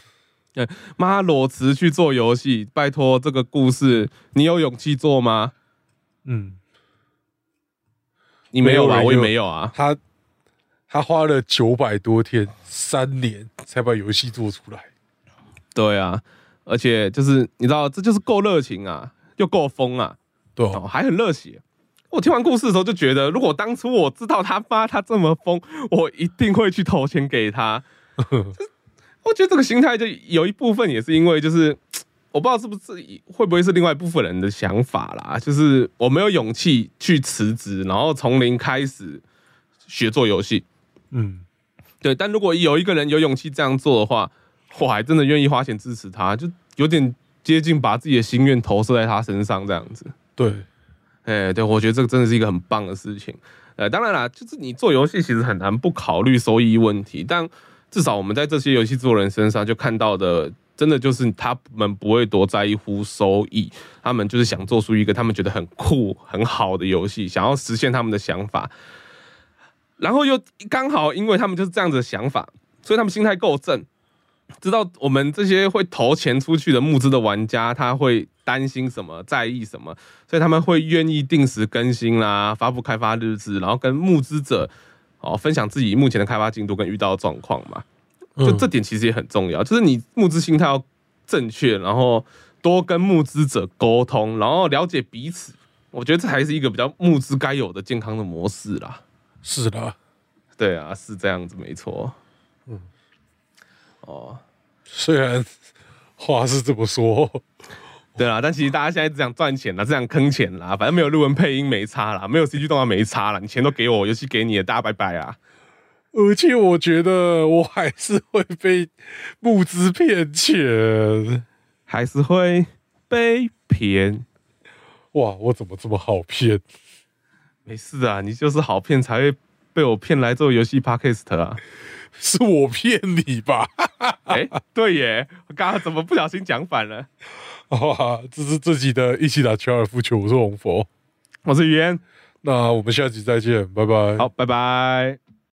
对妈裸辞去做游戏，拜托这个故事你有勇气做吗？嗯，你没有吧？我也没有啊。他他花了九百多天，三年才把游戏做出来。对啊，而且就是你知道，这就是够热情啊，又够疯啊，哦，对哦，还很热血。我听完故事的时候就觉得，如果当初我知道他发他这么疯，我一定会去投钱给他。<laughs> 我觉得这个心态就有一部分也是因为，就是 <tsk> 我不知道是不是会不会是另外一部分人的想法啦，就是我没有勇气去辞职，然后从零开始学做游戏。嗯，对，但如果有一个人有勇气这样做的话，我还真的愿意花钱支持他，就有点接近把自己的心愿投射在他身上这样子。对，哎、对，我觉得这个真的是一个很棒的事情。呃，当然啦，就是你做游戏其实很难不考虑收益问题，但至少我们在这些游戏制作人身上就看到的，真的就是他们不会多在乎收益，他们就是想做出一个他们觉得很酷、很好的游戏，想要实现他们的想法。然后又刚好，因为他们就是这样子的想法，所以他们心态够正，知道我们这些会投钱出去的募资的玩家，他会担心什么，在意什么，所以他们会愿意定时更新啦，发布开发日志，然后跟募资者哦分享自己目前的开发进度跟遇到的状况嘛。就嗯这点其实也很重要，就是你募资心态要正确，然后多跟募资者沟通，然后了解彼此。我觉得这还是一个比较募资该有的健康的模式啦。是的，对啊，是这样子，没错。嗯，哦，虽然话是这么说，对啊，但其实大家现在只想赚钱啦，只想坑钱啦，反正没有日文配音没差啦，没有 CG 动画没差啦，你钱都给我，游戏给你了，大家拜拜啊！而且我觉得我还是会被募资骗钱。还是会被骗。哇，我怎么这么好骗？没事啊，你就是好骗才会被我骗来做游戏 podcast 啊。是我骗你吧？<laughs> 哎、对耶，我刚刚怎么不小心讲反了？哇，<laughs> 这是自己的一起打高尔夫球，我是红佛。我是于言，那我们下集再见，拜拜。好，拜拜。